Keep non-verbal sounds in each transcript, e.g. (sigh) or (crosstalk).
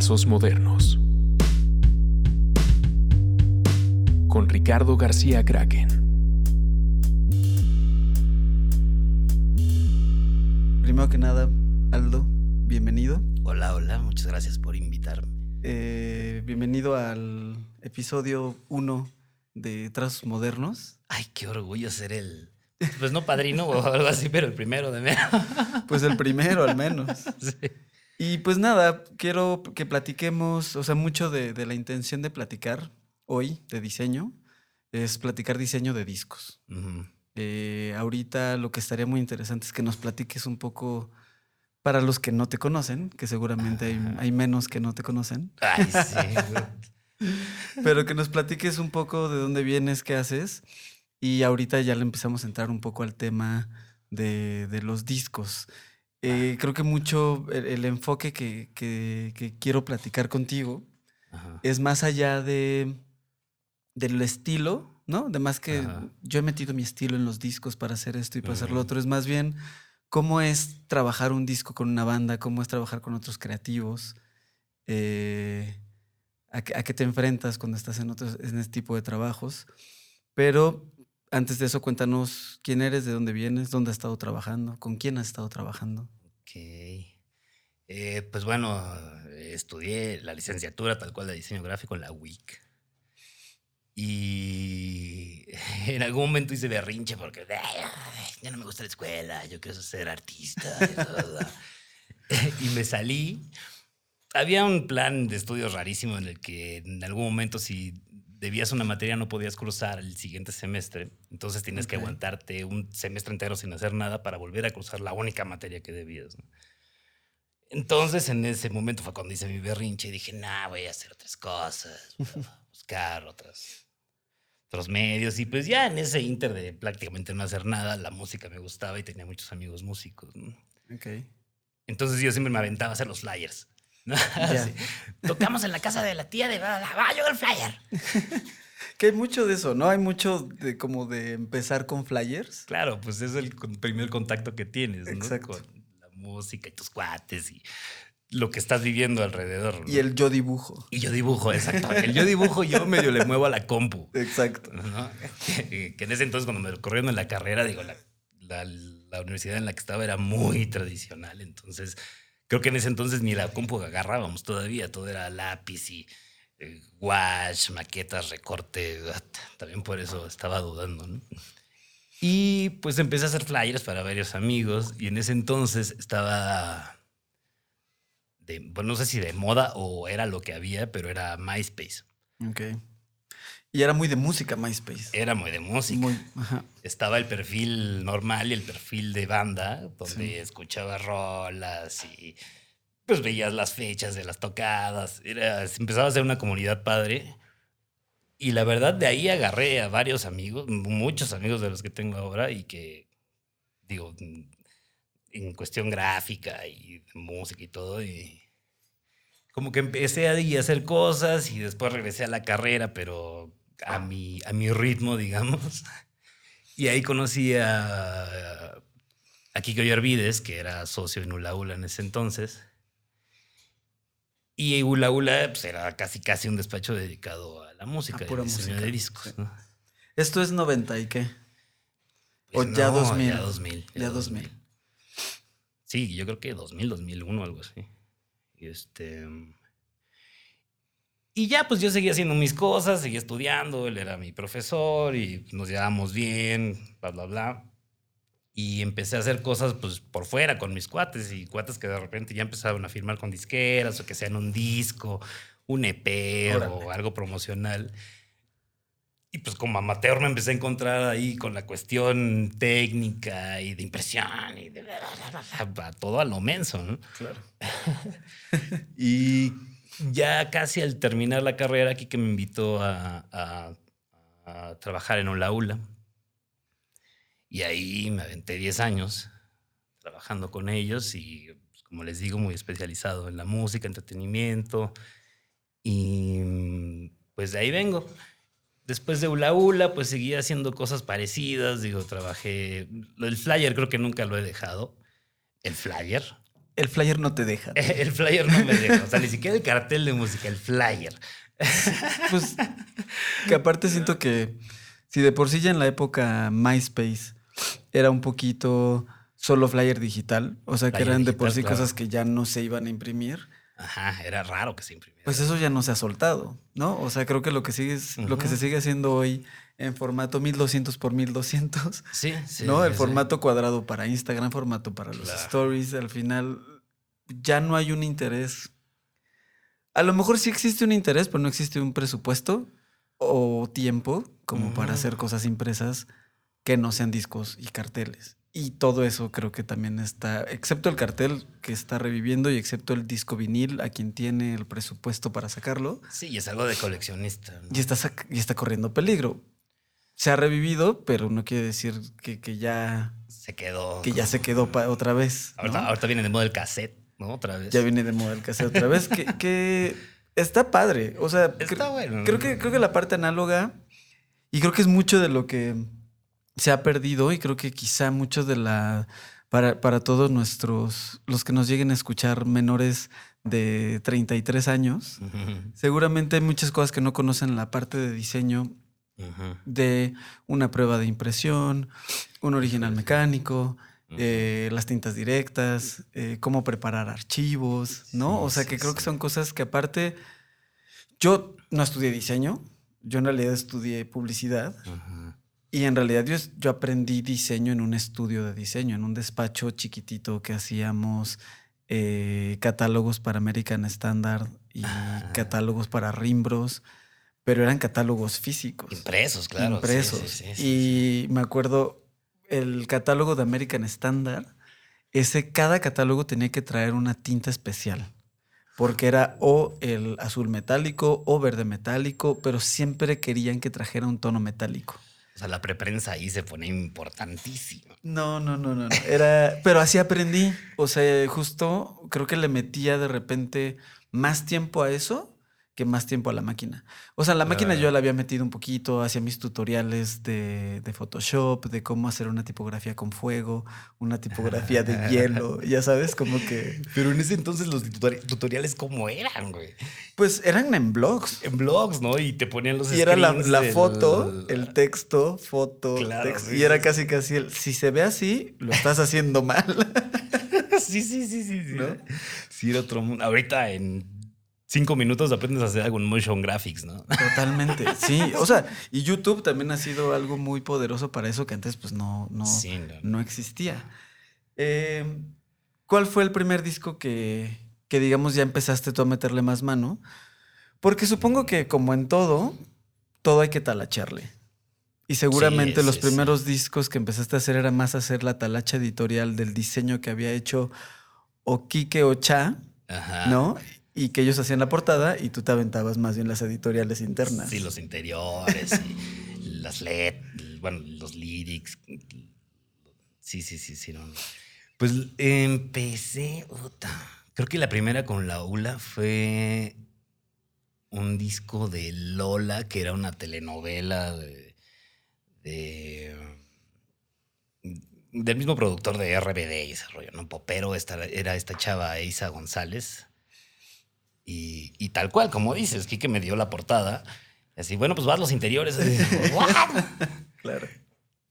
Trazos Modernos. Con Ricardo García Kraken. Primero que nada, Aldo, bienvenido. Hola, hola, muchas gracias por invitarme. Eh, bienvenido al episodio 1 de Trazos Modernos. Ay, qué orgullo ser el. Pues no padrino o (laughs) algo así, pero el primero de menos. Pues el primero al menos. (laughs) Sí. Y pues nada, quiero que platiquemos, o sea, mucho de, de la intención de platicar hoy de diseño es platicar diseño de discos. Ujú. Eh, ahorita lo que estaría muy interesante es que nos platiques un poco para los que no te conocen, que seguramente hay, Ajá. hay menos que no te conocen, Ay, sí. (laughs) pero que nos platiques un poco de dónde vienes, qué haces. Y ahorita ya le empezamos a entrar un poco al tema de, de los discos. Eh, creo que mucho el, el enfoque que, que- que quiero platicar contigo Ajá. es más allá de del estilo, ¿no? De más que Ajá. yo he metido mi estilo en los discos para hacer esto y para hacer lo otro. Es más bien cómo es trabajar un disco con una banda, cómo es trabajar con otros creativos, eh, a, qué, a qué te enfrentas cuando estás en, otros, en este tipo de trabajos. Pero antes de eso, cuéntanos quién eres, de dónde vienes, dónde has estado trabajando, con quién has estado trabajando. Ok. Eh, pues bueno, estudié la licenciatura tal cual de diseño gráfico en la WIC. Y (laughs) en algún momento hice berrinche porque "Ay, ya no me gusta la escuela, yo quiero ser artista. y todo". (laughs) y me salí. Había un plan de estudios rarísimo en el que en algún momento si debías una materia no podías cruzar el siguiente semestre. Entonces tienes que aguantarte un semestre entero sin hacer nada para volver a cruzar la única materia que debías. ¿no? Entonces en ese momento fue cuando hice mi berrinche y dije, nah, voy a hacer otras cosas, voy a (laughs) buscar otras, otros medios. Y pues ya en ese inter de prácticamente no hacer nada, la música me gustaba y tenía muchos amigos músicos. ¿no? Entonces yo siempre me aventaba a hacer los flyers. (laughs) Tocamos en la casa de la tía de bla, bla, yo el flyer. (laughs) Que hay mucho de eso, ¿no? Hay mucho de como de empezar con flyers. Claro, pues es el primer contacto que tienes, ¿no? Exacto. Con la música y tus cuates y lo que estás viviendo alrededor. ¿no? Y el yo dibujo. Y yo dibujo, exacto. El yo dibujo, yo medio le muevo a la compu. Exacto. ¿no? Que, que en ese entonces, cuando me corrieron en la carrera, digo, la, la- la universidad en la que estaba era muy tradicional. Entonces, creo que en ese entonces ni la compu agarrábamos todavía. Todo era lápiz y eh, maquetas, recorte. ah, También por eso estaba dudando, ¿no? Y pues empecé a hacer flyers para varios amigos. Y en ese entonces estaba. De, bueno, no sé si de moda o era lo que había, pero era MySpace. Ok. Y era muy de música MySpace. Era muy de música. Muy, ajá. estaba el perfil normal y el perfil de banda, donde Sí. escuchabas rolas y pues veías las fechas de las tocadas. Era, empezaba a ser una comunidad padre. Y la verdad, de ahí agarré a varios amigos, muchos amigos de los que tengo ahora y que, digo, en cuestión gráfica y música y todo. Y como que empecé a hacer cosas y después regresé a la carrera, pero a mi, a mi ritmo, digamos. (laughs) Y ahí conocí a, a Kiko Yarvides, que era socio en Ula Ula en ese entonces. Y Ula Ula pues, era casi casi un despacho dedicado a la música, A pura música, de discos. ¿no? Esto es 90 y qué. Pues O ya 2000. Ya 2000. Ya 2000. Sí, yo creo que 2000, 2001, algo así. Y este. Y ya, pues yo seguía haciendo mis cosas, seguía estudiando, él era mi profesor y nos llevábamos bien, bla, bla, bla. Y empecé a hacer cosas pues por fuera con mis cuates y cuates que de repente ya empezaron a firmar con disqueras o que sean un disco, un EP Órale. o algo promocional. Y pues como amateur me empecé a encontrar ahí con la cuestión técnica y de impresión y de todo a lo menso, ¿no? Claro. (laughs) Y ya casi al terminar la carrera, aquí que me invitó a, trabajar en Ola Ula. Y ahí me aventé 10 años trabajando con ellos y, pues, como les digo, muy especializado en la música, entretenimiento. Y pues de ahí vengo. Después de Ula Ula, pues seguí haciendo cosas parecidas. Digo, trabajé. El flyer creo que nunca lo he dejado. El flyer. El flyer no te deja. (laughs) El flyer no me deja. O sea, ni siquiera el cartel de música, el flyer. (laughs) Pues que aparte siento que si de por sí ya en la época MySpace era un poquito solo flyer digital, o sea que eran de por sí claro. cosas que ya no se iban a imprimir, Ajá, era raro que se imprimiera. pues eso ya no se ha soltado, ¿no? O sea, creo que lo que sigue es, lo que se sigue haciendo hoy en formato 1200 por 1200, sí, (laughs) sí. ¿no? El sí. formato cuadrado para Instagram, formato para los Claro. stories, al final ya no hay un interés. A lo mejor sí existe un interés, pero no existe un presupuesto o tiempo como para hacer cosas impresas que no sean discos y carteles. Y todo eso creo que también está, excepto el cartel que está reviviendo y excepto el disco vinil a quien tiene el presupuesto para sacarlo, Sí, y es algo de coleccionista. ¿no? y está, y está corriendo peligro. Se ha revivido, pero no quiere decir que, que ya, Se quedó. que ya se (laughs) quedó otra vez. ¿no? Ahorita, ahorita viene de moda el cassette, ¿no? Otra vez. Ya viene de moda el cassette otra vez, que, que está padre. O sea, Está cre- bueno. creo, que, creo que la parte análoga, y creo que es mucho de lo que se ha perdido, y creo que quizá mucho de la. Para, para todos nuestros. los que nos lleguen a escuchar menores de 33 años, seguramente hay muchas cosas que no conocen la parte de diseño de una prueba de impresión, un original mecánico, eh, las tintas directas, eh, cómo preparar archivos, ¿no? Sí, o sea sí, que creo que son cosas que aparte, yo no estudié diseño, yo en realidad estudié publicidad. Y en realidad yo, yo aprendí diseño en un estudio de diseño, en un despacho chiquitito que hacíamos eh, catálogos para American Standard y Ah. catálogos para Rimbros, pero eran catálogos físicos Impresos, claro. impresos. sí, sí, sí, y me acuerdo el catálogo de American Standard, ese cada catálogo tenía que traer una tinta especial. Porque era o el azul metálico o verde metálico, pero siempre querían que trajera un tono metálico. O sea, la preprensa ahí se pone importantísima. No, no, no, no. no. Era, pero así aprendí. O sea, justo creo que le metía de repente más tiempo a eso que más tiempo a la máquina. O sea, la máquina yo la había metido un poquito, hacía mis tutoriales de, de Photoshop, de cómo hacer una tipografía con fuego, una tipografía de hielo, (laughs) ya sabes, como que... Pero en ese entonces los tutori- tutoriales, ¿cómo eran, güey? Pues eran en blogs. En blogs, ¿no? Y te ponían los Y era la, screens la del- foto, (laughs) el texto, foto, Claro, texto, sí, y era casi casi el, si se ve así, lo estás haciendo mal. (laughs) sí, sí, sí, sí. Sí, ¿No? Sí, era otro mundo. Ahorita en cinco minutos aprendes a hacer algo en motion graphics, ¿no? Totalmente, (laughs) sí. O sea, y YouTube también ha sido algo muy poderoso para eso que antes pues no, no, Sí, no, no. no existía. Eh, ¿Cuál fue el primer disco que, que, digamos, ya empezaste tú a meterle más mano? Porque supongo que como en todo, todo hay que talacharle. Y seguramente Sí, los sí, primeros discos que empezaste a hacer era más hacer la talacha editorial del diseño que había hecho o Quique o Cha, Ajá. ¿no? Y que ellos hacían la portada y tú te aventabas más bien las editoriales internas. Sí, los interiores, y (laughs) las LED, bueno, los lyrics. Sí, sí, sí, sí. no. Pues empecé, creo que la primera con la ULA fue un disco de Lola, que era una telenovela de, de- del mismo productor de RBD y ese rollo, ¿no? Popero era esta chava Isa González. Y, y tal cual, como dices, Kike me dio la portada. Así, bueno, pues vas los interiores. (laughs) ¿what? Claro,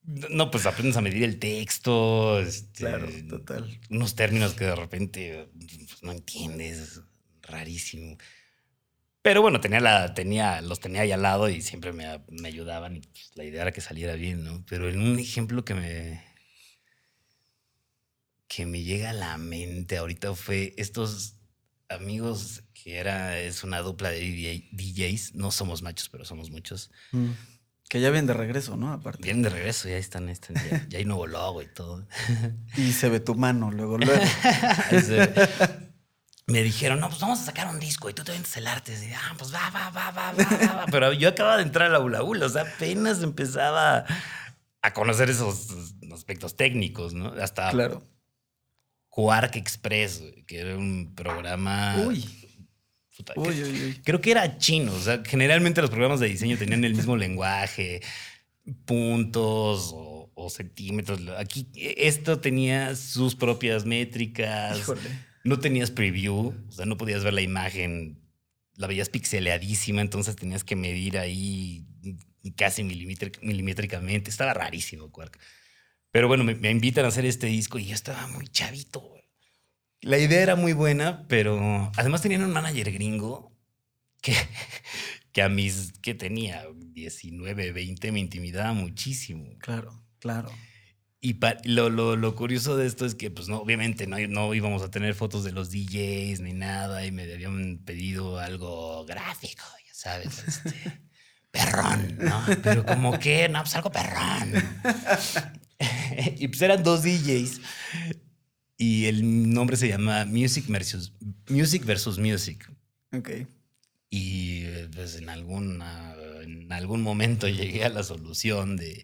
No, pues aprendes a medir el texto. este, claro, total. Unos términos que de repente pues, no entiendes. Rarísimo. Pero bueno, tenía la, tenía, los tenía ahí al lado y siempre me, me ayudaban y pues, la idea era que saliera bien, ¿no? Pero en un ejemplo que me, que me llega a la mente ahorita fue estos amigos que era, es una dupla de DJ DJs, no somos machos, pero somos muchos. Mm. Que ya vienen de regreso, ¿no? Aparte. Vienen de regreso, ya están, están ya, ya hay nuevo logo y todo. (laughs) Y se ve tu mano luego, luego. (laughs) Me dijeron, no, pues vamos a sacar un disco y tú te vendes el arte. Y, ah, pues va, va, va, va, va, va, va. Pero yo acababa de entrar a la Ula Ula, o sea, apenas empezaba a conocer esos aspectos técnicos, ¿no? Hasta Claro. Quark Express, que era un programa. Uy, puta, uy, que- uy, uy. Creo que era chino, o sea, generalmente los programas de diseño tenían el mismo lenguaje, puntos o, o centímetros. Aquí esto tenía sus propias métricas. Híjole. no tenías preview, o sea, no podías ver la imagen, la veías pixeleadísima, entonces tenías que medir ahí casi milimétric- milimétricamente. Estaba rarísimo, Quark. Pero bueno, me, me invitan a hacer este disco y yo estaba muy chavito. La idea era muy buena, pero además tenían un manager gringo que, (laughs) que a mis, que tenía 19, 20, me intimidaba muchísimo. Claro, claro. Y pa- lo, lo- lo curioso de esto es que, pues, no, obviamente no, no íbamos a tener fotos de los DJs ni nada, y me habían pedido algo gráfico, ya sabes, este, (laughs) perrón, ¿no? Pero como que, no, pues algo perrón. (laughs) y pues eran dos DJs, y el nombre se llama Music versus Music. Versus Music. Ok. Y eh, pues en, alguna, en algún momento llegué a la solución de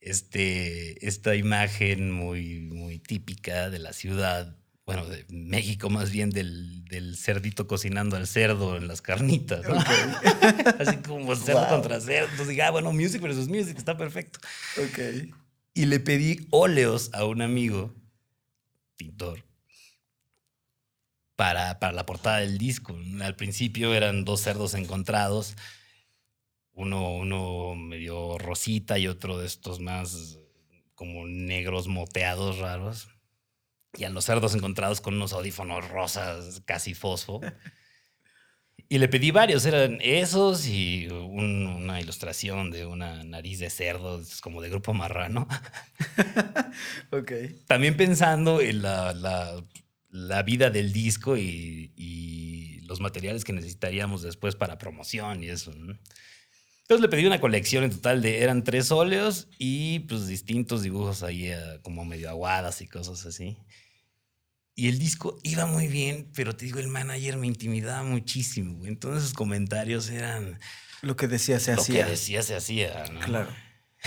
este, esta imagen muy, muy típica de la ciudad, bueno, de México más bien del, del cerdito cocinando al cerdo en las carnitas, ¿no? (laughs) Así como cerdo Wow. contra cerdo. Entonces dije, ah, bueno, music versus music, está perfecto. Ok. Y le pedí óleos a un amigo, pintor, para, para la portada del disco. Al principio eran dos cerdos encontrados, uno, uno medio rosita y otro de estos más como negros moteados raros. Y a los cerdos encontrados con unos audífonos rosas casi fosfo. (laughs) Y le pedí varios, eran esos y un- una ilustración de una nariz de cerdo, es como de grupo marrano. (laughs) Ok. También pensando en la, la- la vida del disco y, y los materiales que necesitaríamos después para promoción y eso. ¿no? Entonces le pedí una colección en total de, eran tres óleos y pues distintos dibujos ahí eh, como medio aguadas y cosas así. Y el disco iba muy bien, pero te digo, el manager me intimidaba muchísimo. Entonces sus comentarios eran, Lo que decía se lo hacía. que decía se hacía. ¿no? Claro. (laughs)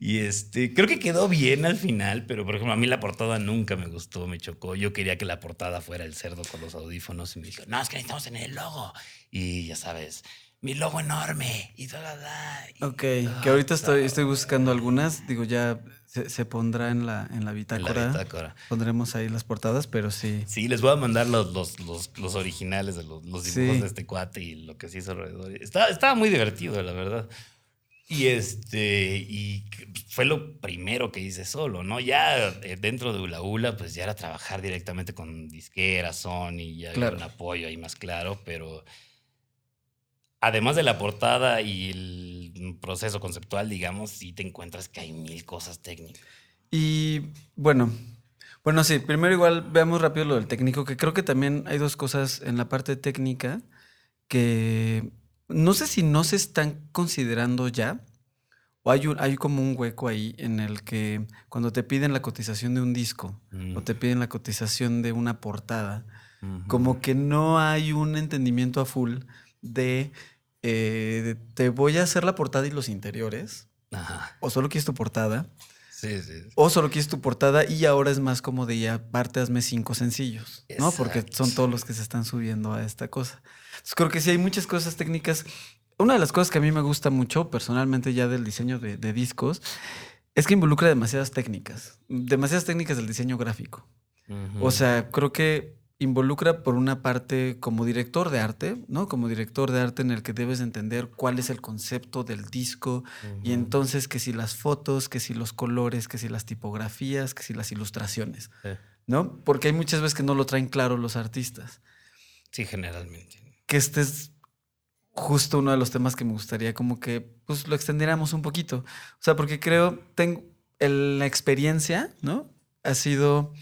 Y este, creo que quedó bien al final, pero por ejemplo, a mí la portada nunca me gustó, me chocó. Yo quería que la portada fuera el cerdo con los audífonos y me dijo, no, es que necesitamos tener el logo. Y ya sabes, mi logo enorme y toda la. y- Ok, Ah, que ahorita estoy, buscando algunas. Digo, ya se, se pondrá en la, en la En la bitácora. bitácora. Pondremos ahí las portadas, pero sí. Sí, les voy a mandar los, los, los, los originales de los, los dibujos Sí. de este cuate y lo que se hizo alrededor. Estaba, estaba muy divertido, la verdad. Y este, y fue lo primero que hice solo, ¿no? Ya eh, dentro de Ula Ula, pues ya era trabajar directamente con disquera, Sony, ya Claro. un apoyo ahí más claro, pero además de la portada y el proceso conceptual, digamos, sí te encuentras que hay mil cosas técnicas. Y bueno, bueno, sí, primero igual veamos rápido lo del técnico, que creo que también hay dos cosas en la parte técnica que no sé si no se están considerando ya, o hay, un- hay como un hueco ahí en el que cuando te piden la cotización de un disco o te piden la cotización de una portada, como que no hay un entendimiento a full de, eh, de te voy a hacer la portada y los interiores, Ajá. o solo quieres tu portada, Sí, sí. o solo quieres tu portada y ahora es más como de ya aparte hazme cinco sencillos, ¿no? Porque Exacto. son todos los que se están subiendo a esta cosa. Entonces creo que sí hay muchas cosas técnicas. Una de las cosas que a mí me gusta mucho personalmente ya del diseño de, de discos es que involucra demasiadas técnicas, demasiadas técnicas del diseño gráfico. O sea, creo que involucra por una parte como director de arte, ¿no? Como director de arte en el que debes entender cuál es el concepto del disco y entonces que si las fotos, que si los colores, que si las tipografías, que si las ilustraciones. ¿no? Porque hay muchas veces que no lo traen claro los artistas. Sí, generalmente. Que este es justo uno de los temas que me gustaría como que pues lo extendiéramos un poquito. O sea, porque creo, tengo la experiencia, ¿no? Ha sido,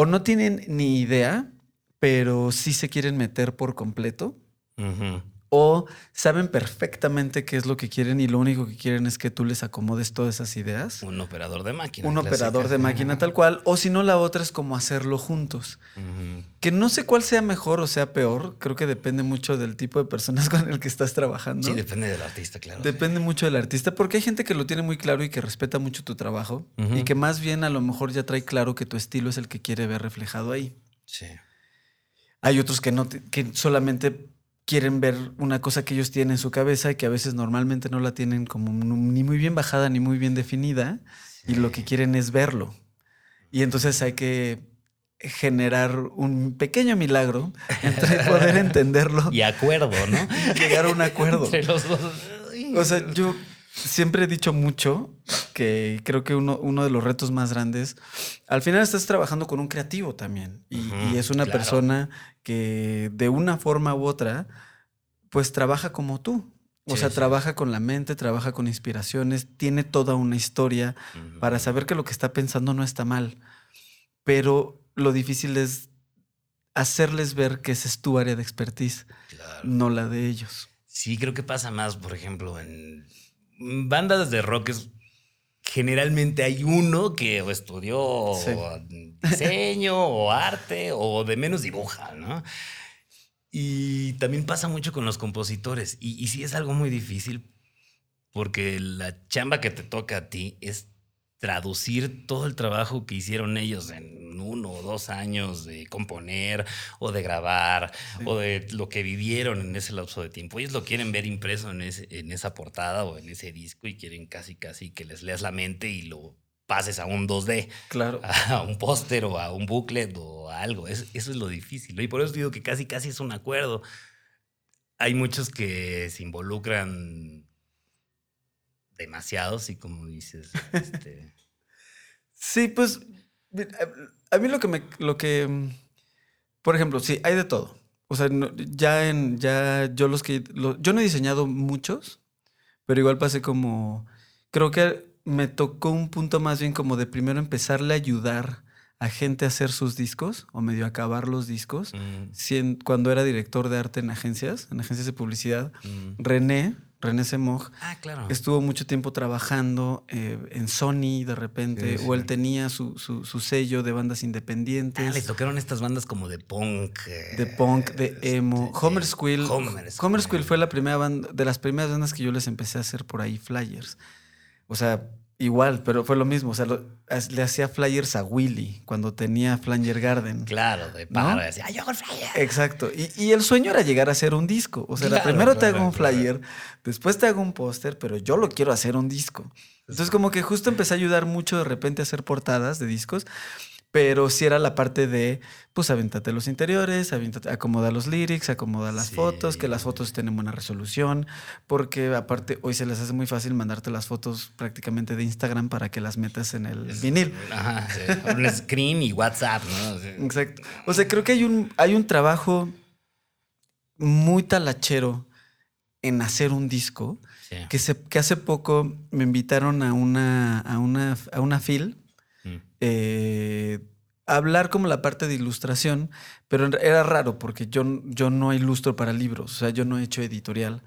o no tienen ni idea, pero sí se quieren meter por completo, Ujú. O saben perfectamente qué es lo que quieren y lo único que quieren es que tú les acomodes todas esas ideas. Un operador de máquina. Un clásica. operador de máquina tal cual, o si no, la otra es como hacerlo juntos. Que no sé cuál sea mejor o sea peor, creo que depende mucho del tipo de personas (laughs) con el que estás trabajando. Sí, depende del artista, claro. Depende mucho del artista, porque hay gente que lo tiene muy claro y que respeta mucho tu trabajo y que más bien a lo mejor ya trae claro que tu estilo es el que quiere ver reflejado ahí. Sí. Hay otros que no que solamente quieren ver una cosa que ellos tienen en su cabeza y que a veces normalmente no la tienen como ni muy bien bajada ni muy bien definida y lo que quieren es verlo. Y entonces hay que generar un pequeño milagro entre (laughs) poder entenderlo Y acuerdo, ¿no? llegar a un acuerdo. Entre los dos. O sea, yo siempre he dicho mucho que creo que uno, uno de los retos más grandes, al final estás trabajando con un creativo también. Y, es una claro. persona que de una forma u otra, pues trabaja como tú. O Sí, sea, sí. trabaja con la mente, trabaja con inspiraciones, tiene toda una historia para saber que lo que está pensando no está mal. Pero lo difícil es hacerles ver que esa es tu área de expertise, Claro. no la de ellos. Sí, creo que pasa más, por ejemplo, en bandas de rock. es- generalmente hay uno que estudió Sí. diseño o arte o de menos dibuja, ¿no? Y también pasa mucho con los compositores. Y, y sí es algo muy difícil porque la chamba que te toca a ti es traducir todo el trabajo que hicieron ellos en o dos años de componer o de grabar Sí. o de lo que vivieron en ese lapso de tiempo. Ellos lo quieren ver impreso en, ese- en esa portada o en ese disco y quieren casi casi que les leas la mente y lo pases a un 2D, Claro. (laughs) a un póster o a un booklet o a algo. Es- eso es lo difícil. Y por eso digo que casi casi es un acuerdo. Hay muchos que se involucran demasiados y como dices, (laughs) este, Sí, pues a mí lo que me, lo que, por ejemplo, sí, hay de todo. O sea, no- ya en, ya yo los que, lo- yo no he diseñado muchos, pero igual pasé como, creo que me tocó un punto más bien como de primero empezarle a ayudar a gente a hacer sus discos o medio acabar los discos. mm, cuando era director de arte en agencias, en agencias de publicidad, mm. René, René Semoj, Ah, claro. Estuvo mucho tiempo trabajando eh, en Sony de repente, Sí, o él tenía su, su- su sello de bandas Ah, independientes, les tocaron estas bandas como de punk. eh, de punk, de emo. este, Homer Squill. Homer Homer Squill. Squill fue la primera banda, de las primeras bandas que yo les empecé a hacer por ahí flyers. O sea, igual, pero fue lo mismo. O sea, lo- le hacía flyers a Willy cuando tenía Flanger Garden. Claro, de ¿No? pájaro. Decía, "Ay, yo hago flyer". Exacto. Y, y el sueño era llegar a hacer un disco. O sea, Claro, primero te claro, hago un claro. flyer, después te hago un póster, pero yo lo quiero hacer un disco. Entonces, como que justo empecé a ayudar mucho de repente a hacer portadas de discos, pero sí era la parte de, pues, avéntate los interiores, avéntate, acomoda los lyrics, acomoda las Sí. fotos, que las fotos tienen buena resolución, porque aparte hoy se les hace muy fácil mandarte las fotos prácticamente de Instagram para que las metas en el Es- vinil. Ajá, sí. Un screen y WhatsApp, ¿no? Exacto. O sea, creo que hay un, hay un trabajo muy talachero en hacer un disco que, se, que hace poco me invitaron a una, a una, a una fil. Eh, hablar como la parte de ilustración, pero era raro porque yo, yo no ilustro para libros, o sea, yo no he hecho editorial.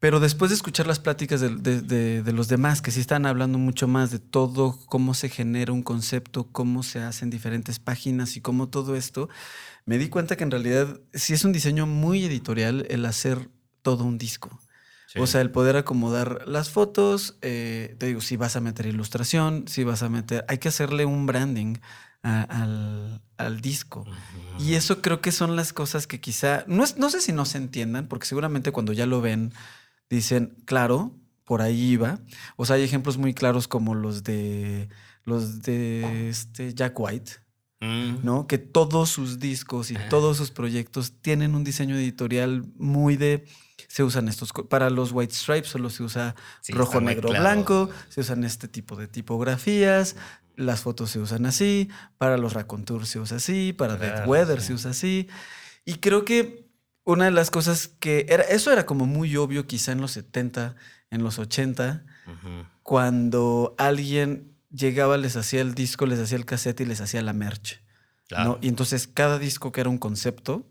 Pero después de escuchar las pláticas de, de- de- de los demás, que sí están hablando mucho más de todo, cómo se genera un concepto, cómo se hacen diferentes páginas y cómo todo esto, me di cuenta que en realidad sí es un diseño muy editorial el hacer todo un disco. Sí. O sea, el poder acomodar las fotos, eh, te digo, si vas a meter ilustración, si vas a meter, hay que hacerle un branding a- al, al disco. Y eso creo que son las cosas que quizá, no, es, no sé si no se entiendan, porque seguramente cuando ya lo ven, dicen, claro, por ahí iba. O sea, hay ejemplos muy claros como los de los de este Jack White, Mm. ¿no? Que todos sus discos y Ah. todos sus proyectos tienen un diseño editorial muy de. Se usan estos. Para los White Stripes solo se usa Sí, rojo, negro, claro. blanco. Se usan este tipo de tipografías. Las fotos se usan así. Para los Racontour se usa así. Para Dead Claro, Weather sí. se usa así. Y creo que una de las cosas que. Era, eso era como muy obvio, quizá en los 70, en los 80 Ujú. cuando alguien llegaba, les hacía el disco, les hacía el cassette y les hacía la merch. Claro. ¿no? Y entonces cada disco que era un concepto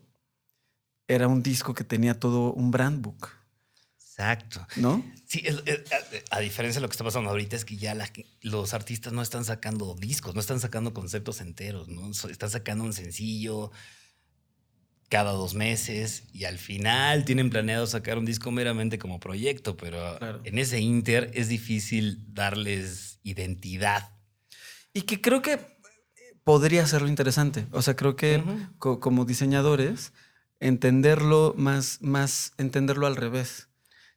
era un disco que tenía todo un brand book, Exacto. ¿no? Sí, a, a diferencia de lo que está pasando ahorita es que ya la los artistas no están sacando discos, no están sacando conceptos enteros, ¿no? Están sacando un sencillo cada dos meses y al final tienen planeado sacar un disco meramente como proyecto, pero Claro. en ese inter es difícil darles identidad. Y que creo que podría serlo interesante. O sea, creo que Ujú. co- como diseñadores, entenderlo más, más, entenderlo al revés.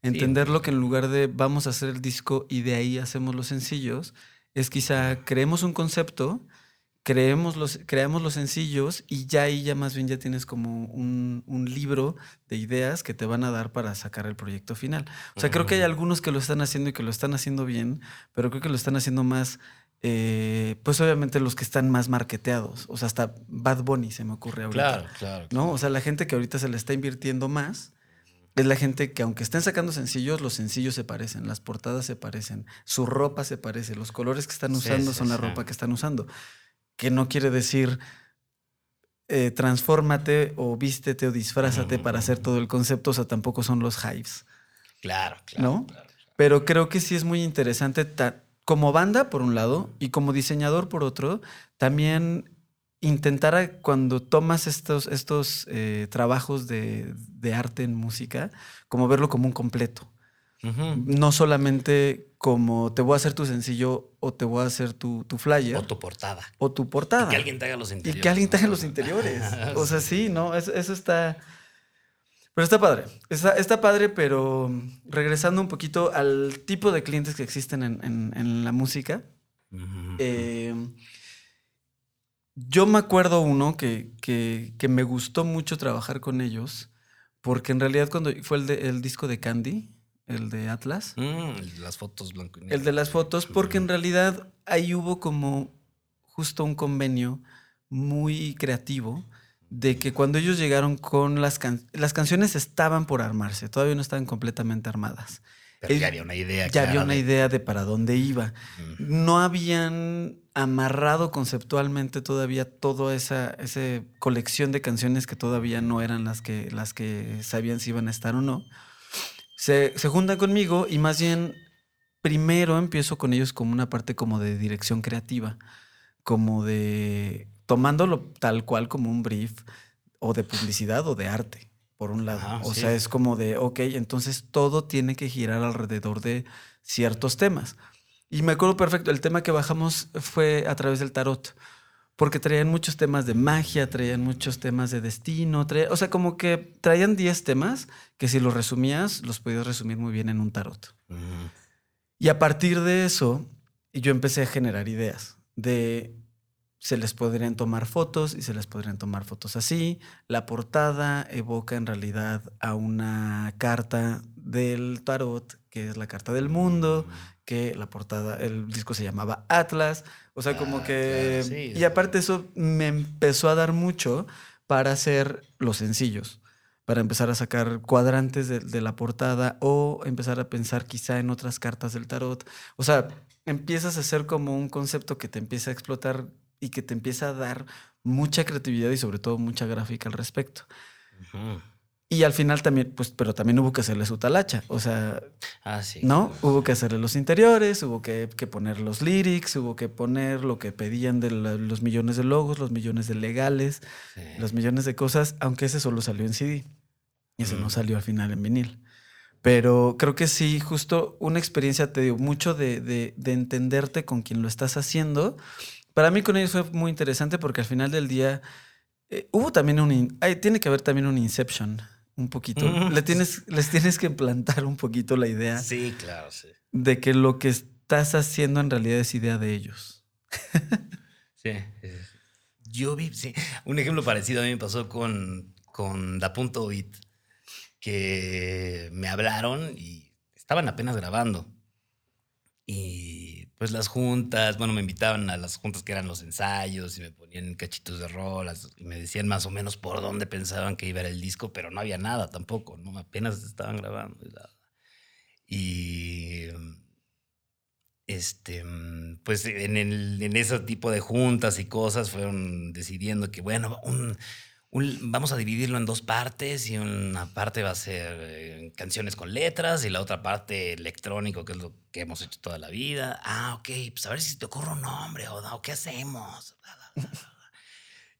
Entenderlo que en lugar de vamos a hacer el disco y de ahí hacemos los sencillos, es quizá creemos un concepto creemos los, creamos los sencillos y ya ahí ya más bien ya tienes como un, un libro de ideas que te van a dar para sacar el proyecto final. O sea, creo que hay algunos que lo están haciendo y que lo están haciendo bien, pero creo que lo están haciendo más, eh, pues obviamente los que están más marketeados. O sea, hasta Bad Bunny se me ocurre ahorita. Claro, claro. ¿No? O sea, la gente que ahorita se le está invirtiendo más es la gente que aunque estén sacando sencillos, los sencillos se parecen, las portadas se parecen, su ropa se parece, los colores que están usando sí, son la ropa que están usando. Que no quiere decir eh, transfórmate o vístete o disfrázate para hacer todo el concepto, o sea, tampoco son los hypes. Claro, claro. ¿No? claro. Pero creo que sí es muy interesante ta- como banda, por un lado, y como diseñador, por otro, también intentar cuando tomas estos, estos eh, trabajos de, de arte en música, como verlo como un completo. No solamente como te voy a hacer tu sencillo o te voy a hacer tu, tu flyer O tu portada. o tu portada. Y que alguien te haga los Y interiores. que alguien te haga los interiores. (laughs) O sea, sí, ¿no? Eso, eso está. Pero está padre. Está, está padre, pero regresando un poquito al tipo de clientes que existen en, en- en la música. Eh, yo me acuerdo uno que, que- que me gustó mucho trabajar con ellos, porque en realidad cuando fue el, de- el disco de Candy, el de Atlas, Mm, las fotos blanco y negro. el de las fotos, porque en realidad ahí hubo como justo un convenio muy creativo de que cuando ellos llegaron con las canciones, las canciones estaban por armarse, todavía no estaban completamente armadas. Pero ya había una idea. Ya había una de- idea de para dónde iba. Mm. No habían amarrado conceptualmente todavía toda esa, esa colección de canciones que todavía no eran las que, las que sabían si iban a estar o no. Se, se juntan conmigo y más bien primero empiezo con ellos como una parte como de dirección creativa, como de tomándolo tal cual como un brief o de publicidad o de arte, por un lado. Ajá, o sí. sea, es como de, ok, entonces todo tiene que girar alrededor de ciertos temas. Y me acuerdo perfecto, el tema que bajamos fue a través del tarot, porque traían muchos temas de magia, traían muchos temas de destino, traía- o sea, como que traían 10 temas que si los resumías, los podías resumir muy bien en un tarot. Y a partir de eso, yo empecé a generar ideas de se les podrían tomar fotos y se les podrían tomar fotos así. La portada evoca en realidad a una carta del tarot, que es la carta del mundo, que la portada, el disco se llamaba Atlas. O sea, como Ah, que... claro, sí. Y aparte eso me empezó a dar mucho para hacer los sencillos para empezar a sacar cuadrantes de, de la portada o empezar a pensar quizá en otras cartas del tarot. O sea, empiezas a hacer como un concepto que te empieza a explotar y que te empieza a dar mucha creatividad y sobre todo mucha gráfica al respecto. Y al final también, pues, pero también hubo que hacerle su talacha. O sea, Ah, sí. ¿no? Hubo que hacerle los interiores, hubo que, que poner los lyrics, hubo que poner lo que pedían de la- los millones de logos, los millones de legales, Sí. los millones de cosas, aunque ese solo salió en CD. Y ese no salió al final en vinil. Pero creo que sí, justo una experiencia, te digo, mucho de, de- de entenderte con quien lo estás haciendo. Para mí con ellos fue muy interesante porque al final del día eh, hubo también un... in- tiene que haber también un Inception, un poquito. Mm. (laughs) Le tienes, les tienes que plantar un poquito la idea Sí, claro, sí. de que lo que estás haciendo en realidad es idea de ellos. (laughs) Sí. Yo vi, sí. Un ejemplo parecido a mí me pasó con, con Da Punto Beat, que me hablaron y estaban apenas grabando. Y pues las juntas, bueno, me invitaban a las juntas que eran los ensayos y me ponían cachitos de rolas y me decían más o menos por dónde pensaban que iba a ir el disco, pero no había nada tampoco, ¿no? Apenas estaban grabando. y este, pues en, el, en ese tipo de juntas y cosas fueron decidiendo que, bueno, un, un- vamos a dividirlo en dos partes y una parte va a ser eh, canciones con letras y la otra parte electrónico, que es lo que hemos hecho toda la vida. Ah, ok, pues a ver si te ocurre un nombre o, qué hacemos. (laughs)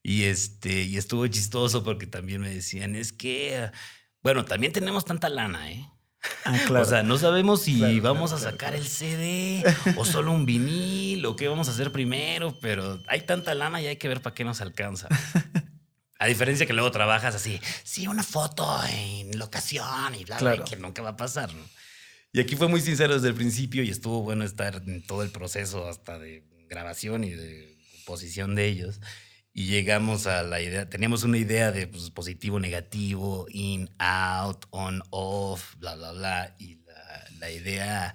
Y, este, y estuvo chistoso porque también me decían, es que, bueno, también tenemos tanta lana, ¿eh? Ah, (laughs) O sea, no sabemos si Claro, vamos claro, a claro, sacar el CD (laughs) o solo un vinil o qué vamos a hacer primero, pero hay tanta lana y hay que ver para qué nos alcanza. A diferencia que luego trabajas así, sí, una foto en locación y bla, bla, Claro. que nunca va a pasar, ¿no? Y aquí fue muy sincero desde el principio y estuvo bueno estar en todo el proceso hasta de grabación y de posición de ellos. Y llegamos a la idea, teníamos una idea de pues, positivo, negativo, in, out, on, off, bla, bla, bla. Y la, la idea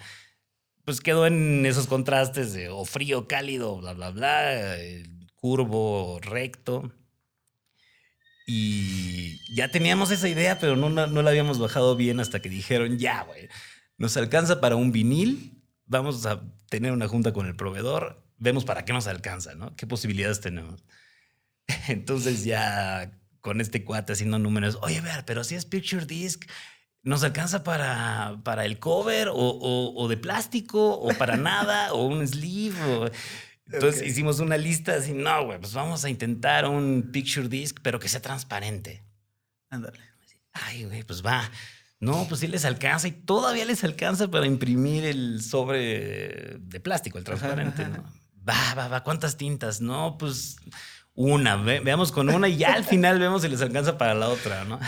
pues quedó en esos contrastes de o frío, cálido, bla, bla, bla, curvo, recto. Y ya teníamos esa idea, pero no, no, la habíamos bajado bien hasta que dijeron, ya, güey, nos alcanza para un vinil, vamos a tener una junta con el proveedor, vemos para qué nos alcanza, ¿no? ¿Qué posibilidades tenemos? (laughs) Entonces ya con este cuate haciendo números, oye, ver, pero si es Picture Disc, ¿nos alcanza para, para el cover o, o, de plástico o para nada o un sleeve? Entonces hicimos una lista así, no, güey, pues vamos a intentar un picture disc, pero que sea transparente. Ándale. Ay, güey, pues va. No, pues sí les alcanza y todavía les alcanza para imprimir el sobre de plástico, el transparente, ¿no? Va, va, va, ¿cuántas tintas? No, pues una, veamos con una y ya al final vemos si les alcanza para la otra, ¿no?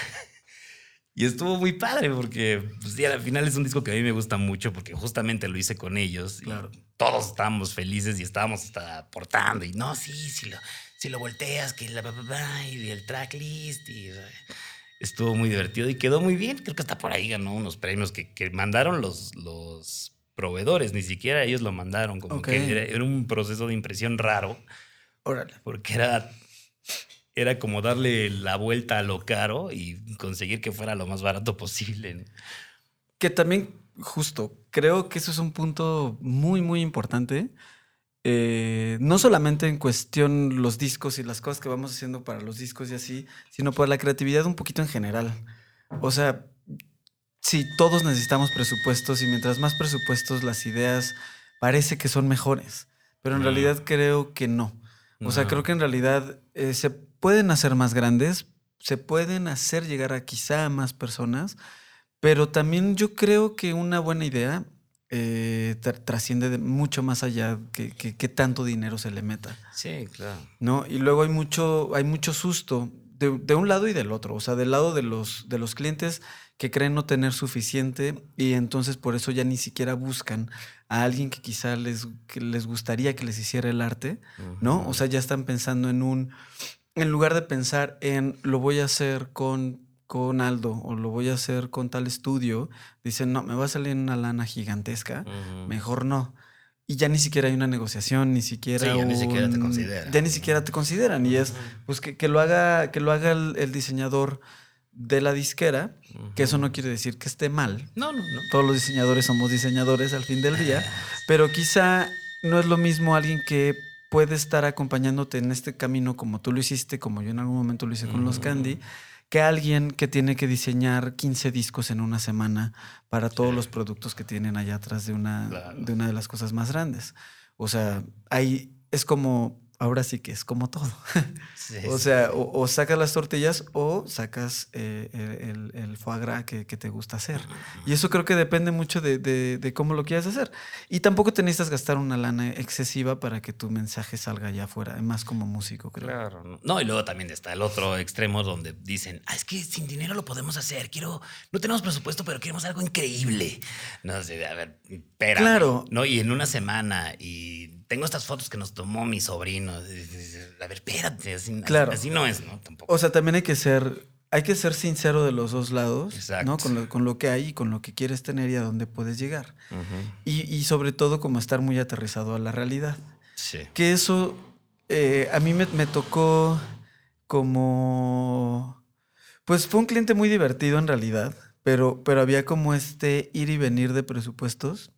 Y estuvo muy padre porque pues, al final es un disco que a mí me gusta mucho porque justamente lo hice con ellos. Claro. Y todos estábamos felices y estábamos hasta aportando. Y no, sí, si lo, si lo volteas, que la y el tracklist. Y, estuvo muy divertido y quedó muy bien. Creo que hasta por ahí ganó unos premios que, que mandaron los, los proveedores. Ni siquiera ellos lo mandaron. Como que era, era, un proceso de impresión raro. Órale. Porque era era como darle la vuelta a lo caro y conseguir que fuera lo más barato posible. Que también, justo, creo que eso es un punto muy, muy importante. Eh, no solamente en cuestión los discos y las cosas que vamos haciendo para los discos y así, sino por la creatividad un poquito en general. O sea, sí, todos necesitamos presupuestos y mientras más presupuestos las ideas parece que son mejores, pero en realidad creo que no. O sea, creo que en realidad eh, se pueden hacer más grandes, se pueden hacer llegar a quizá a más personas, pero también yo creo que una buena idea eh, trasciende mucho más allá que, que, tanto dinero se le meta. Sí, claro. ¿No? Y luego hay mucho, hay mucho susto de, de, un lado y del otro. O sea, del lado de los, de los clientes que creen no tener suficiente y entonces por eso ya ni siquiera buscan a alguien que quizá les, les gustaría que les hiciera el arte, ¿no? O sea, ya están pensando en un, en lugar de pensar en lo voy a hacer con, con Aldo o lo voy a hacer con tal estudio, dicen, no, me va a salir una lana gigantesca, mejor no. Y ya ni siquiera hay una negociación, ni siquiera. ya ni siquiera te consideran. Ya ni siquiera te consideran. Y es pues que, que, lo haga, que lo haga el, diseñador de la disquera, que eso no quiere decir que esté mal. No, no, no. Todos los diseñadores somos diseñadores al fin del día, (laughs) pero quizá no es lo mismo alguien que puede estar acompañándote en este camino como tú lo hiciste, como yo en algún momento lo hice con los Candy, que alguien que tiene que diseñar 15 discos en una semana para todos los productos que tienen allá atrás de una, de una de las cosas más grandes. O sea, ahí es como ahora sí que es como todo. (laughs) o sea, o, sacas las tortillas o sacas eh, el, el, foie gras que, te gusta hacer. Y eso creo que depende mucho de, cómo lo quieras hacer. Y tampoco te necesitas gastar una lana excesiva para que tu mensaje salga allá afuera, más como músico, creo. Claro. No, y luego también está el otro extremo donde dicen, ah, es que sin dinero lo podemos hacer. Quiero, no tenemos presupuesto, pero queremos algo increíble. No sé, a ver, espera. Claro. ¿no? Y en una semana y tengo estas fotos que nos tomó mi sobrino. A ver, espérate, así, claro. así, no es, ¿no? Tampoco. O sea, también hay que ser, hay que ser sincero de los dos lados, Exacto. ¿no? Con lo, con lo, que hay y con lo que quieres tener y a dónde puedes llegar. y, y, sobre todo como estar muy aterrizado a la realidad. Sí. Que eso eh, a mí me, me tocó como... Pues fue un cliente muy divertido en realidad, pero, pero había como este ir y venir de presupuestos,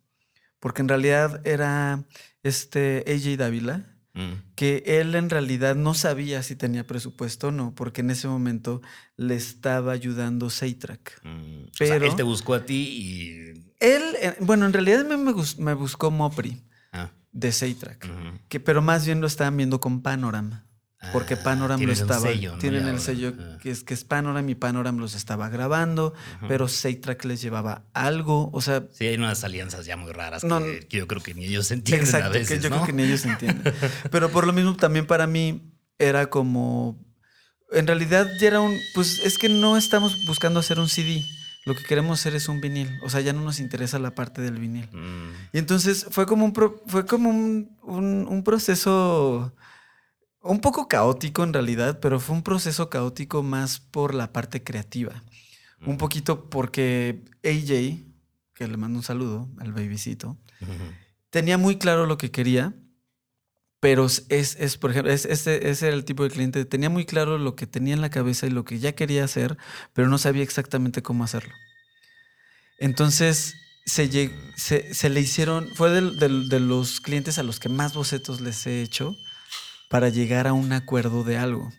porque en realidad era este AJ Dávila, mm. que él en realidad no sabía si tenía presupuesto o no, porque en ese momento le estaba ayudando Seitrack. Mm. Pero él te buscó a ti y... Él, eh, bueno, en realidad me, me buscó Mopri ah. de Seitrack, que, pero más bien lo estaban viendo con Panorama. Porque ah, Panorama lo estaba. tienen el sello ah. que es, que es Panorama y Panorama los estaba grabando, pero Seitrack les llevaba algo. O sea. Sí, hay unas alianzas ya muy raras que, yo creo que ni ellos entienden exacto, a veces. Que yo creo que ni ellos entienden. (laughs) pero por lo mismo también para mí era como. En realidad ya era un. Pues es que no estamos buscando hacer un CD. Lo que queremos hacer es un vinil. O sea, ya no nos interesa la parte del vinil. Mm. Y entonces fue como un, fue como un, un, un proceso un poco caótico en realidad, pero fue un proceso caótico más por la parte creativa. Un poquito porque AJ, que le mando un saludo al babycito, tenía muy claro lo que quería, pero es, es por ejemplo, es, ese, ese era el tipo de cliente, tenía muy claro lo que tenía en la cabeza y lo que ya quería hacer, pero no sabía exactamente cómo hacerlo. Entonces, se, se, se le hicieron, fue de, los clientes a los que más bocetos les he hecho para llegar a un acuerdo de algo.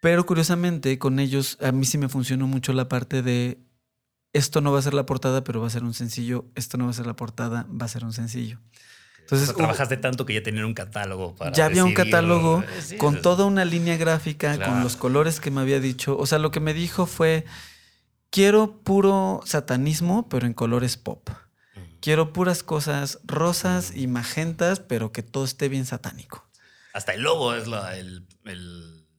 Pero curiosamente, con ellos, a mí sí me funcionó mucho la parte de esto no va a ser la portada, pero va a ser un sencillo, esto no va a ser la portada, va a ser un sencillo. Entonces, trabajaste tanto que ya tenían un catálogo para. Ya había un catálogo con toda una línea gráfica, con los colores que me había dicho. O sea, lo que me dijo fue: quiero puro satanismo, pero en colores pop. Quiero puras cosas rosas y magentas, pero que todo esté bien satánico. Hasta el logo es el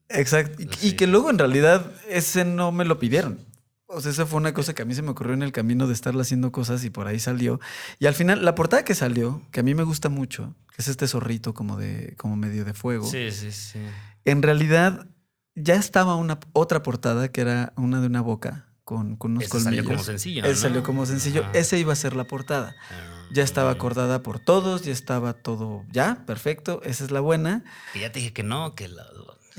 Exacto. Y, que luego en realidad ese no me lo pidieron. O sea, esa fue una cosa que a mí se me ocurrió en el camino de estarle haciendo cosas y por ahí salió. Y al final, la portada que salió, que a mí me gusta mucho, que es este zorrito como de, como medio de fuego. Sí, sí, sí. En realidad, ya estaba una otra portada que era una de una boca con, con unos Ese colmillos. Salió como sencillo. Ese salió como sencillo. Ese iba a ser la portada. Ah ya estaba acordada por todos, ya estaba todo ya, perfecto, esa es la buena. Y ya te dije que no, que la...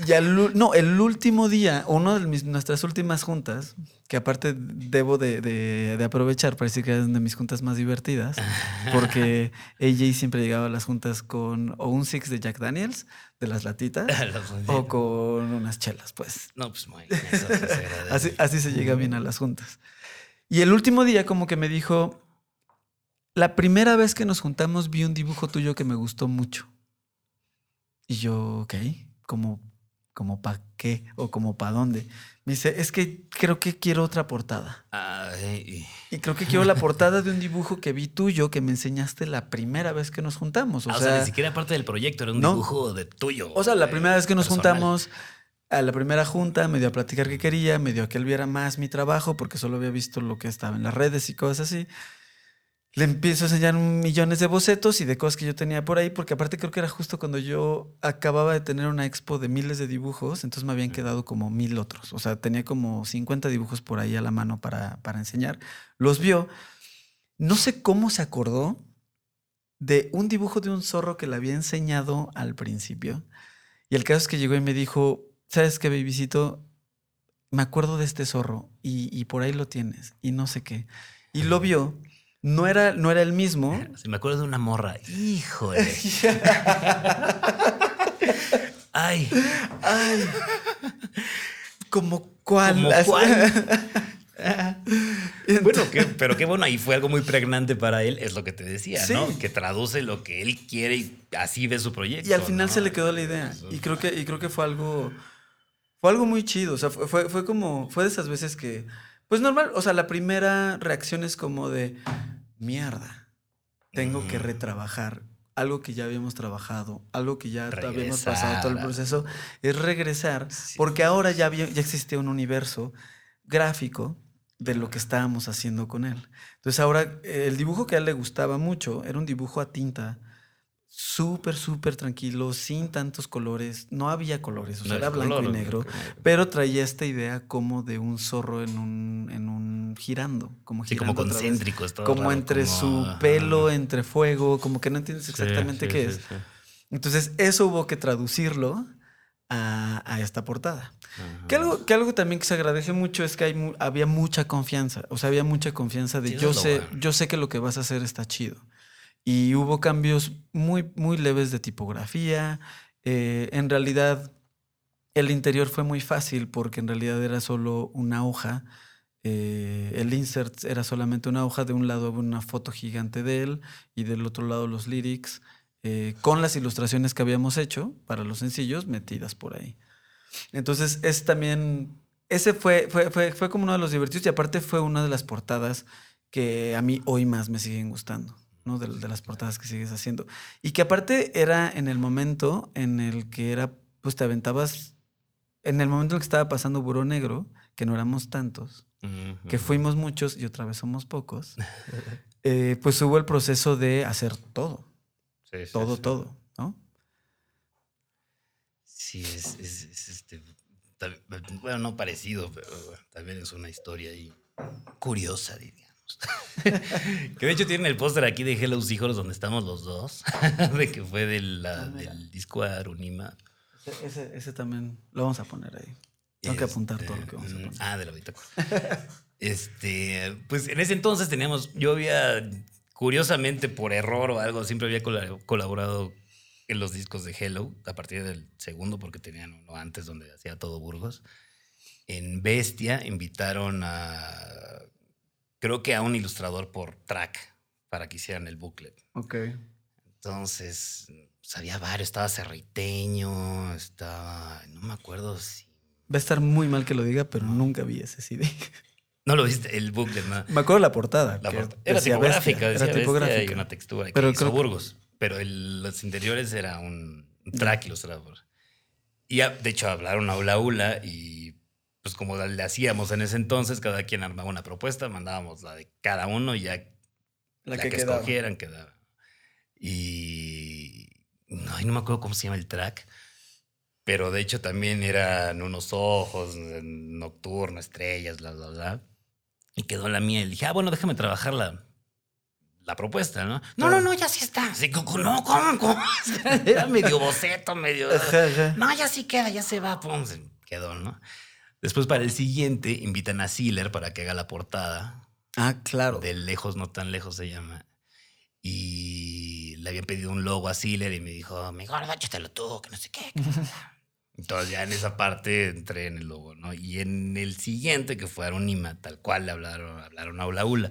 Ya no, el último día, uno de nuestras últimas juntas, que aparte debo de, aprovechar para decir que es de mis juntas más divertidas, (laughs) porque AJ siempre llegaba a las juntas con o un six de Jack Daniels, de las latitas, (laughs) o con unas chelas, pues. No, pues muy así, así se llega bien a las juntas. Y el último día como que me dijo, la primera vez que nos juntamos vi un dibujo tuyo que me gustó mucho. Y yo, ok, como, como para qué o como para dónde. Me dice, es que creo que quiero otra portada. Y creo que quiero la portada de un dibujo que vi tuyo que me enseñaste la primera vez que nos juntamos. O, ah, sea, ni siquiera parte del proyecto, era un dibujo de tuyo. O sea, la primera vez que nos juntamos, a la primera junta, me dio a platicar que quería, me dio a que él viera más mi trabajo porque solo había visto lo que estaba en las redes y cosas así le empiezo a enseñar millones de bocetos y de cosas que yo tenía por ahí, porque aparte creo que era justo cuando yo acababa de tener una expo de miles de dibujos, entonces me habían quedado como mil otros. O sea, tenía como 50 dibujos por ahí a la mano para, para enseñar. Los vio. No sé cómo se acordó de un dibujo de un zorro que le había enseñado al principio. Y el caso es que llegó y me dijo, ¿sabes qué, babycito? Me acuerdo de este zorro y, y por ahí lo tienes y no sé qué. Y lo vio no era, no era el mismo. (laughs) Se me acuerdo de una morra. Híjole. (laughs) Ay. Ay. ¿Como cuál? ¿Como (laughs) bueno, pero qué bueno, ahí fue algo muy pregnante para él, es lo que te decía, ¿no? Que traduce lo que él quiere y así ve su proyecto. Y al final se le quedó la idea. Y creo que, y creo que fue algo. Fue algo muy chido. O sea, fue, fue como. Fue de esas veces que pues normal, o sea, la primera reacción es como de, mierda, tengo que retrabajar algo que ya habíamos trabajado, algo que ya habíamos pasado todo el proceso, es regresar, porque ahora ya, había, ya existía un universo gráfico de lo que estábamos haciendo con él. Entonces ahora el dibujo que a él le gustaba mucho era un dibujo a tinta súper, súper tranquilo, sin tantos colores. No había colores, o sea, era blanco y negro, pero traía esta idea como de un zorro en un, en un girando, como sí, como concéntrico. Como entre su pelo, entre fuego, como que no entiendes exactamente qué es. Entonces, eso hubo que traducirlo a, esta portada. Que algo, que algo también que se agradece mucho es que hay, había mucha confianza, o sea, había mucha confianza de yo sé, yo sé que lo que vas a hacer está chido. Y hubo cambios muy, muy leves de tipografía. Eh, en realidad, el interior fue muy fácil porque en realidad era solo una hoja. Eh, el insert era solamente una hoja. De un lado había una foto gigante de él y del otro lado los lyrics eh, con las ilustraciones que habíamos hecho para los sencillos metidas por ahí. Entonces, es también. Ese fue, fue, fue, fue como uno de los divertidos y aparte fue una de las portadas que a mí hoy más me siguen gustando. De, las portadas que sigues haciendo. Y que aparte era en el momento en el que era, pues te aventabas, en el momento en el que estaba pasando Buró Negro, que no éramos tantos, que fuimos muchos y otra vez somos pocos, (laughs) eh, pues hubo el proceso de hacer todo. todo, todo, ¿no? Sí, es, es- es, este, bueno, no parecido, pero bueno, también es una historia ahí curiosa, diríamos. (laughs) que de hecho tienen el póster aquí de Hello Hijos donde estamos los dos, (laughs) de que fue de la- Ah, del disco Arunima. Ese, ese- ese también lo vamos a poner ahí. Tengo que apuntar todo lo que vamos a Este, poner. Ah, de la bitácora. este, pues en ese entonces teníamos, yo había, curiosamente por error o algo, siempre había cola- colaborado en los discos de Hello, a partir del segundo, porque tenían uno antes donde hacía todo Burgos. En Bestia invitaron a, creo que a un ilustrador por track para que hicieran el booklet. Ok. Entonces, pues, había varios, estaba Cerriteño, estaba, no me acuerdo si... Va a estar muy mal que lo diga, pero nunca vi ese CD. No lo viste, el booklet, ¿no? Me acuerdo la portada. La que porta- Era decía tipográfica, Bestia, decía Era tipográfica. y una textura que Pero hizo creo que- Burgos. Pero el- los interiores era un track ilustrado. Y ya, de hecho hablaron a Ula Ula y pues como le hacíamos en ese entonces, cada quien armaba una propuesta, mandábamos la de cada uno y ya La, la, que, que, escogieran quedaba. Y no, no me acuerdo cómo se llama el track, pero de hecho también eran unos ojos, nocturno, estrellas, bla, bla, bla. Y quedó la mía y dije, ah, bueno, déjame trabajar la, la propuesta, ¿no? No, no, no, ya sí está. Así, no, ¿cómo? cómo? (laughs) Era medio boceto, medio... No, ya sí queda, ya se va, pum, quedó, ¿no? Después para el siguiente invitan a Sealer para que haga la portada. Ah, claro. De lejos, no tan lejos se llama. Y le habían pedido un logo a Sealer y me dijo, mi gordo, échatelo tú, que no sé qué. que bla, (laughs) bla". Entonces ya en esa parte entré en el logo, ¿no? Y en el siguiente, que fue Aronima, tal cual le hablaron, hablaron a Ula Ula.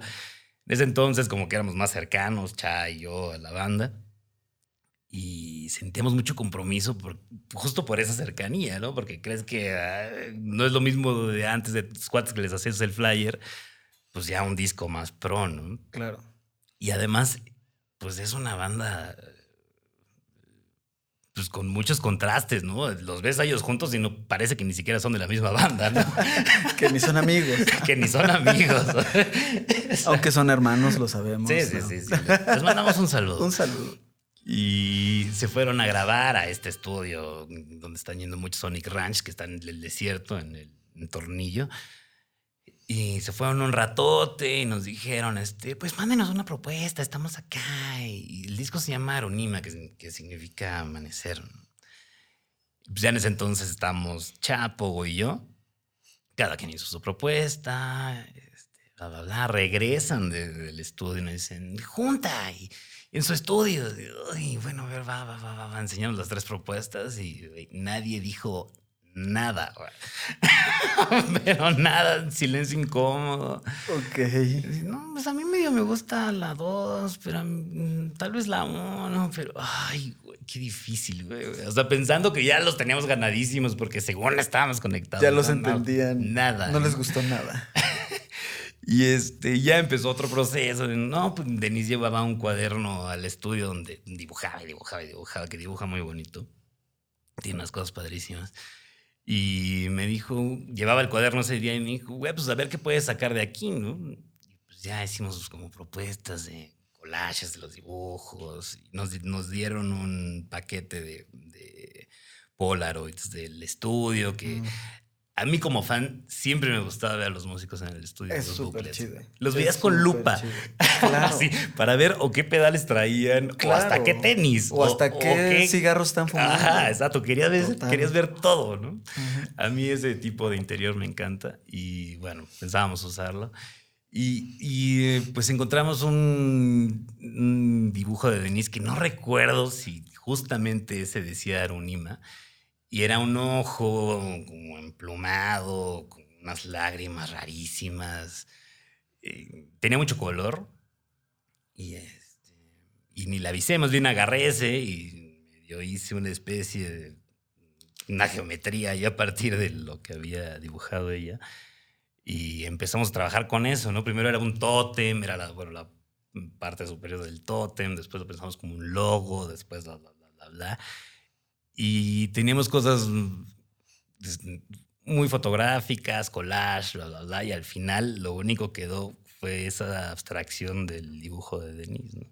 En ese entonces como que éramos más cercanos, Cha y yo, a la banda. Y sentíamos mucho compromiso por, justo por esa cercanía, ¿no? Porque crees que ah, no es lo mismo de antes de tus cuates que les hacías el flyer, pues ya un disco más pro, ¿no? Claro. Y además, pues es una banda pues con muchos contrastes, ¿no? Los ves a ellos juntos y no parece que ni siquiera son de la misma (laughs) banda, ¿no? Que ni son amigos. (laughs) que ni son amigos. Aunque son hermanos, lo sabemos. sí, sí, ¿no? sí, sí. Les mandamos un saludo. Un saludo. Y se fueron a grabar a este estudio donde están yendo muchos Sonic Ranch, que está en el desierto, en el en Tornillo. Y se fueron un ratote y nos dijeron, este, pues mándenos una propuesta, estamos acá. Y el disco se llama Aronima, que, que significa amanecer. Pues ya en ese entonces estamos Chapo y yo. Cada quien hizo su propuesta, este, bla, bla, bla. Regresan de- del estudio y nos dicen, junta. Y, en su estudio. Y bueno, a ver, va, va, va, va, va. Enseñamos las tres propuestas y nadie dijo nada. (laughs) Pero nada, silencio incómodo. Ok. No, pues a mí medio me gusta la dos, pero mm, tal vez la uno, pero ay, güey, qué difícil, güey. O sea, pensando que ya los teníamos ganadísimos porque según estábamos conectados. Ya los no, entendían. Nada. No les gustó nada. (laughs) Y este, ya empezó otro proceso. No, pues Denise llevaba un cuaderno al estudio donde dibujaba y dibujaba y dibujaba, que dibuja muy bonito. Tiene unas cosas padrísimas. Y me dijo, llevaba el cuaderno ese día y me dijo, güey, pues a ver qué puedes sacar de aquí, ¿no? Y pues ya hicimos como propuestas de collages de los dibujos. Nos, nos dieron un paquete de, de Polaroids del estudio que Mm. A mí como fan siempre me gustaba ver a los músicos en el estudio. Es los súper chido. Los Es veías con lupa. (laughs) Claro. Así, para ver o qué pedales traían, o hasta qué tenis. O hasta qué cigarros están fumando. Ajá, exacto. Querías ver, Total. querías ver todo, ¿no? A mí ese tipo de interior me encanta y bueno, pensábamos usarlo. Y, y, eh, pues encontramos un, un dibujo de Denise que no recuerdo si justamente ese decía Arunima. Y era un ojo como emplumado, con unas lágrimas rarísimas. Eh, tenía mucho color. Y, este, y ni la avisé, más bien agarré ese y yo hice una especie de una geometría ya a partir de lo que había dibujado ella. Y empezamos a trabajar con eso, ¿no? Primero era un tótem, era la, bueno, la parte superior del tótem, después lo pensamos como un logo, después bla, bla, bla, bla, bla. Y teníamos cosas des- muy fotográficas, collage, bla, bla, bla, y al final lo único que quedó fue esa abstracción del dibujo de Denise, ¿no?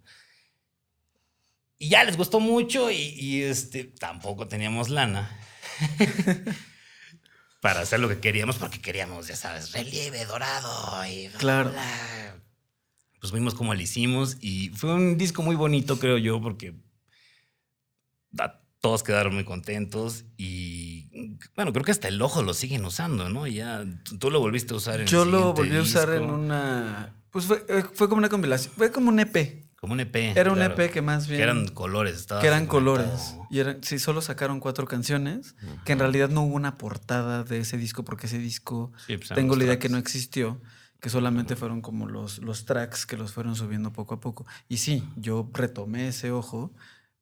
Y ya les gustó mucho y, y, este, tampoco teníamos lana. (laughs) para hacer lo que queríamos, porque queríamos, ya sabes, relieve dorado y bla, Claro. bla. Pues vimos cómo lo hicimos y fue un disco muy bonito, creo yo, porque todos quedaron muy contentos y bueno, creo que hasta el ojo lo siguen usando, ¿no? Ya tú- lo volviste a usar en el Yo lo volví a usar en una. Pues fue, eh, fue como una compilación. Fue como un EP. como un EP. Era un. EP que más bien. que eran colores, estaba que eran colores. Y eran, sí, solo sacaron cuatro canciones. Que en realidad no hubo una portada de ese disco, porque ese disco Sí, pues tengo la idea que no existió. Que solamente fueron como los, los tracks que los fueron subiendo poco a poco. Y sí, yo retomé ese ojo,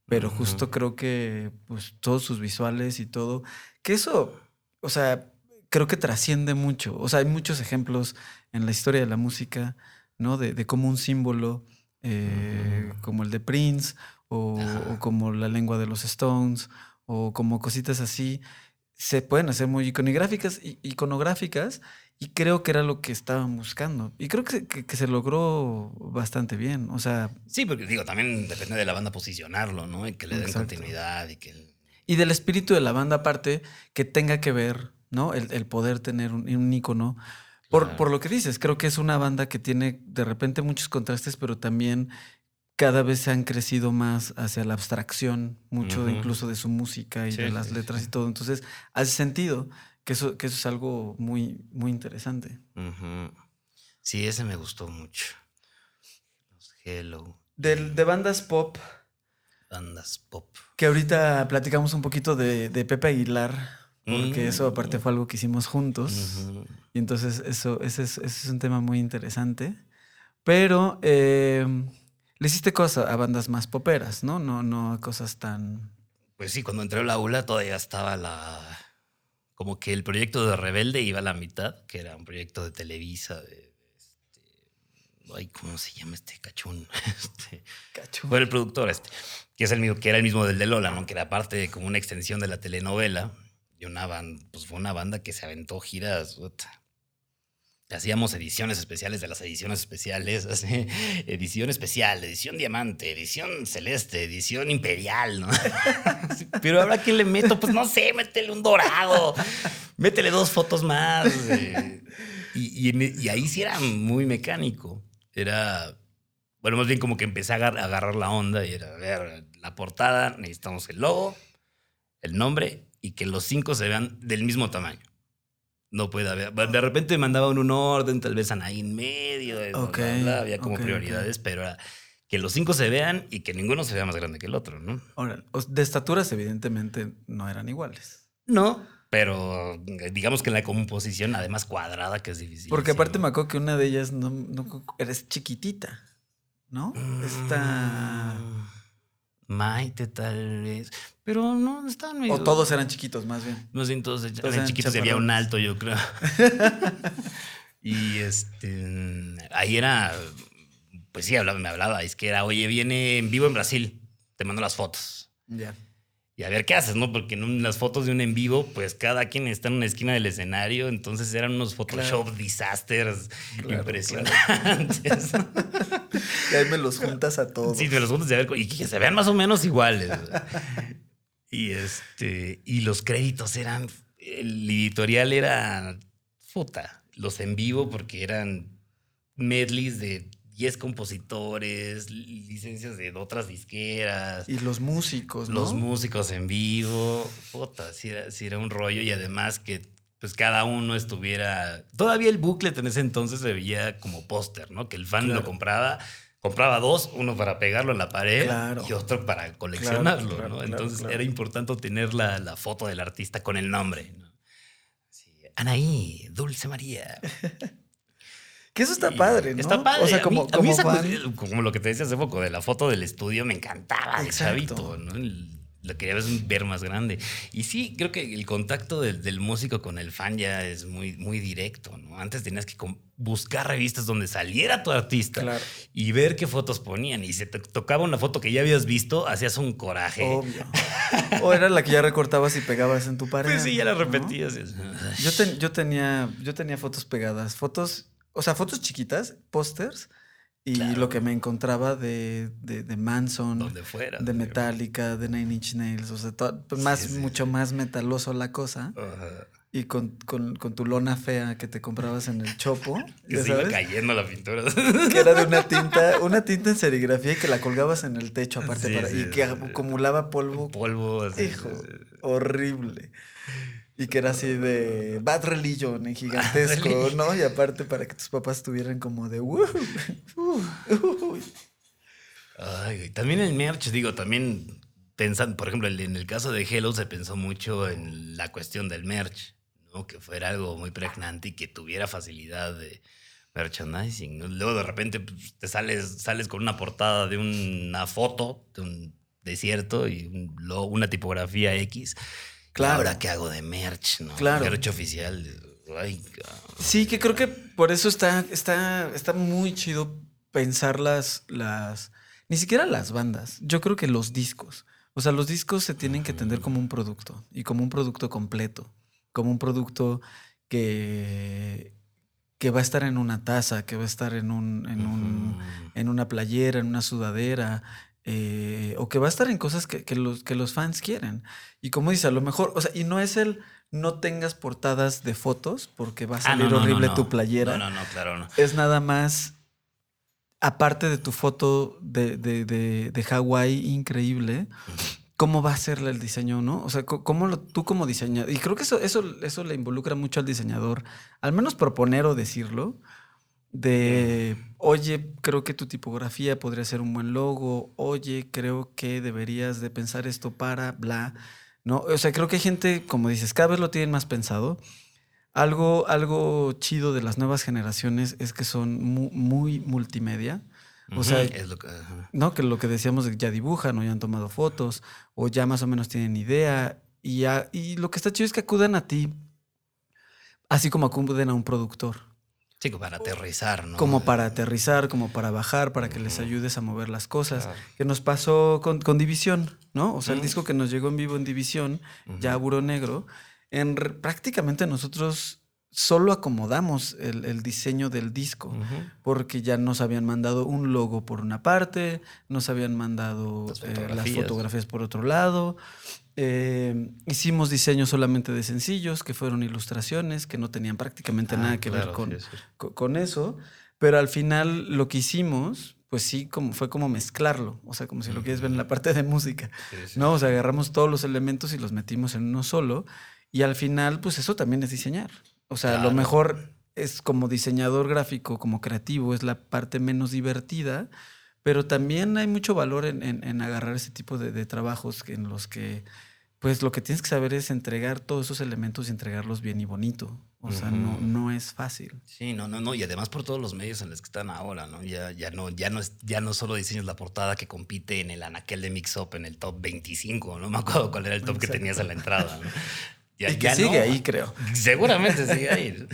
pero justo creo que pues, todos sus visuales y todo. Que eso, o sea, creo que trasciende mucho. O sea, hay muchos ejemplos en la historia de la música, ¿no? De, de cómo un símbolo, eh, como el de Prince, o, como la lengua de los Stones, o como cositas así, se pueden hacer muy iconográficas, iconográficas y creo que era lo que estaban buscando. Y creo que, que- que se logró bastante bien. O sea, Sí, porque digo, también depende de la banda posicionarlo, ¿no? Y que le den Exacto. continuidad y que... y del espíritu de la banda aparte que tenga que ver, ¿no? El, el poder tener un, un ícono. Por, Claro. por lo que dices, creo que es una banda que tiene de repente muchos contrastes, pero también cada vez se han crecido más hacia la abstracción, mucho incluso de su música y Sí, de las sí, letras sí. y todo. Entonces, hace sentido que eso, que eso es algo muy, muy interesante. Sí, ese me gustó mucho. Los Hello, Del, de bandas pop, bandas pop. que ahorita platicamos un poquito de, de Pepe Aguilar, porque Mm. eso aparte fue algo que hicimos juntos. Y entonces eso, ese, es, ese es un tema muy interesante. Pero eh, le hiciste cosas a bandas más poperas, ¿no? No, no a cosas tan... Pues sí, cuando entré a la ULA todavía estaba la... Como que el proyecto de Rebelde iba a la mitad, que era un proyecto de Televisa, de... este, ay, ¿cómo se llama este cachún? (laughs) Este. Fue el productor este, que es el mismo, que era el mismo del de Lola, ¿no? Que era parte de como una extensión de la telenovela. Y una banda, pues fue una banda que se aventó giras. Hacíamos ediciones especiales de las ediciones especiales, (laughs) así, edición especial, edición diamante, edición celeste, edición imperial, ¿no? (laughs) Pero ahora que le meto, pues no sé, métele un dorado, métele dos fotos más. eh. Y, y ahí sí era muy mecánico. Era, bueno, más bien como que empecé a agar- a agarrar la onda y era, a ver, la portada, necesitamos el logo, el nombre y que los cinco se vean del mismo tamaño. No puede haber. De repente mandaban un orden, tal vez Anaí en medio, bla, bla, Ok, bla, había como prioridades, pero era que los cinco se vean y que ninguno se vea más grande que el otro, ¿no? Ahora, de estaturas evidentemente no eran iguales. No, pero digamos que la composición, además cuadrada, que es difícil. Porque aparte me acuerdo que una de ellas no, no eres chiquitita, ¿no? Está... Mm, Maite, tal vez. Pero no, estaban medio. O todos eran chiquitos, más bien. Más bien todos eran Todos eran chiquitos y había un alto, yo creo. (laughs) y este. Ahí era. Pues sí, hablaba, me hablaba. Es que era, oye, viene en vivo en Brasil. Te mando las fotos. Ya. Y a ver qué haces, ¿no? Porque en las fotos de un en vivo, pues cada quien está en una esquina del escenario. Entonces eran unos Photoshop disasters Claro, impresionantes. (laughs) Y ahí me los juntas a todos. Sí, me los juntas de ver y que se vean más o menos iguales. y este y los créditos eran el editorial era puta, los en vivo porque eran medleys de 10 compositores, licencias de otras disqueras. Y los músicos, ¿no? Los músicos en vivo, puta, sí era, sí era un rollo y además que pues cada uno estuviera... Todavía el booklet en ese entonces se veía como póster, ¿no? Que el fan Claro. lo compraba, compraba dos, uno para pegarlo en la pared Claro. y otro para coleccionarlo, claro, ¿no? Entonces era importante tener la, la foto del artista con el nombre, ¿no? Sí, Anaí, Dulce María. (laughs) Que eso está Y padre, ¿no? Está padre. O sea, A como, mí- a mí como esa fan, como lo que te decía hace poco de la foto del estudio, me encantaba de chavito, ¿no? Lo quería ver- más grande. Y sí, creo que el contacto del, del músico con el fan ya es muy, muy directo, ¿no? Antes tenías que buscar revistas donde saliera tu artista Claro. y ver qué fotos ponían. Y si te tocaba una foto que ya habías visto, hacías un coraje. Obvio. (laughs) O era la que ya recortabas y pegabas en tu pared. Pues sí, ya la ¿no? repetías. Yo, ten- yo, tenía, yo tenía fotos pegadas, fotos, o sea, fotos chiquitas, pósters, y Claro. lo que me encontraba de, de, de Manson, Donde fuera. de Metallica, de Nine Inch Nails, o sea, to- más, Sí, sí. mucho más metaloso la cosa. Ajá. Y con, con, con tu lona fea que te comprabas en el chopo, (laughs) Que se iba sabes, cayendo la pintura. (laughs) que era de una tinta, (laughs) una tinta en serigrafía y que la colgabas en el techo aparte para- y que acumulaba polvo Polvo. Hijo, horrible. Y que era así de Bad Religion en gigantesco. ¿no? Y aparte para que tus papás estuvieran como de "Woo, uh, uh". Ay, también el merch, digo, también pensando, por ejemplo, en el caso de Hello se pensó mucho en la cuestión del merch, ¿no? Que fuera algo muy pregnante y que tuviera facilidad de merchandising. ¿no? Luego de repente pues, te sales, sales con una portada de una foto de un desierto y un una tipografía X. Claro. Ahora qué hago de merch, ¿no? Claro. Merch oficial. Ay, cabrón. Sí, que creo que por eso está, está, está muy chido pensar las, las, ni siquiera las bandas, yo creo que los discos. O sea, los discos se tienen que entender como un producto y como un producto completo, como un producto que, que va a estar en una taza, que va a estar en un, en un, en una playera, en una sudadera, eh, o que va a estar en cosas que, que los, que los fans quieren. Y como dice, a lo mejor, o sea, y no es el no tengas portadas de fotos porque va a Ah, salir no, no, no, horrible no. tu playera. No, no, no, claro, no. Es nada más, aparte de tu foto de, de, de, de Hawái increíble, cómo va a ser el diseño, ¿no? O sea, cómo lo- tú como diseñador, y creo que eso, eso, eso le involucra mucho al diseñador, al menos proponer o decirlo, de, oye, creo que tu tipografía podría ser un buen logo, oye, creo que deberías de pensar esto para, bla, ¿no? O sea, creo que hay gente, como dices, cada vez lo tienen más pensado. Algo, algo chido de las nuevas generaciones es que son mu- muy, multimedia. O sea, es lo que. ¿no? Que lo que decíamos ya dibujan o ya han tomado fotos o ya más o menos tienen idea. Y, ya- y lo que está chido es que acudan a ti, así como acuden a un productor. Sí, como para aterrizar, ¿no? Como para aterrizar, como para bajar, para que les ayudes a mover las cosas. Claro. Que nos pasó con, con División, ¿no? O sea, el disco que nos llegó en vivo en División, ya Buro Negro, en, prácticamente nosotros solo acomodamos el, el diseño del disco porque ya nos habían mandado un logo por una parte, nos habían mandado Las eh, las fotografías por otro lado. Eh, hicimos diseños solamente de sencillos, que fueron ilustraciones, que no tenían prácticamente Ah, nada que claro, ver con, sí, sí. co- con eso, pero al final lo que hicimos, pues sí, como, fue como mezclarlo, o sea, como si lo quieres ver en la parte de música, Sí. ¿no? O sea, agarramos todos los elementos y los metimos en uno solo, y al final, pues eso también es diseñar. O sea, a lo Claro. mejor es como diseñador gráfico, como creativo, es la parte menos divertida, pero también hay mucho valor en, en- en agarrar ese tipo de, de trabajos en los que, pues lo que tienes que saber es entregar todos esos elementos y entregarlos bien y bonito. O sea, no, no es fácil. Sí, no, no, no. Y además por todos los medios en los que están ahora, ¿no? Ya, ya no, ya no es, ya no solo diseñas la portada que compite en el anaquel de Mix Up en el top 25, no me acuerdo cuál era el top que tenías en la entrada. ¿no? (laughs) Ya- y que ya sigue no. ahí, creo. (laughs) Seguramente sigue ahí.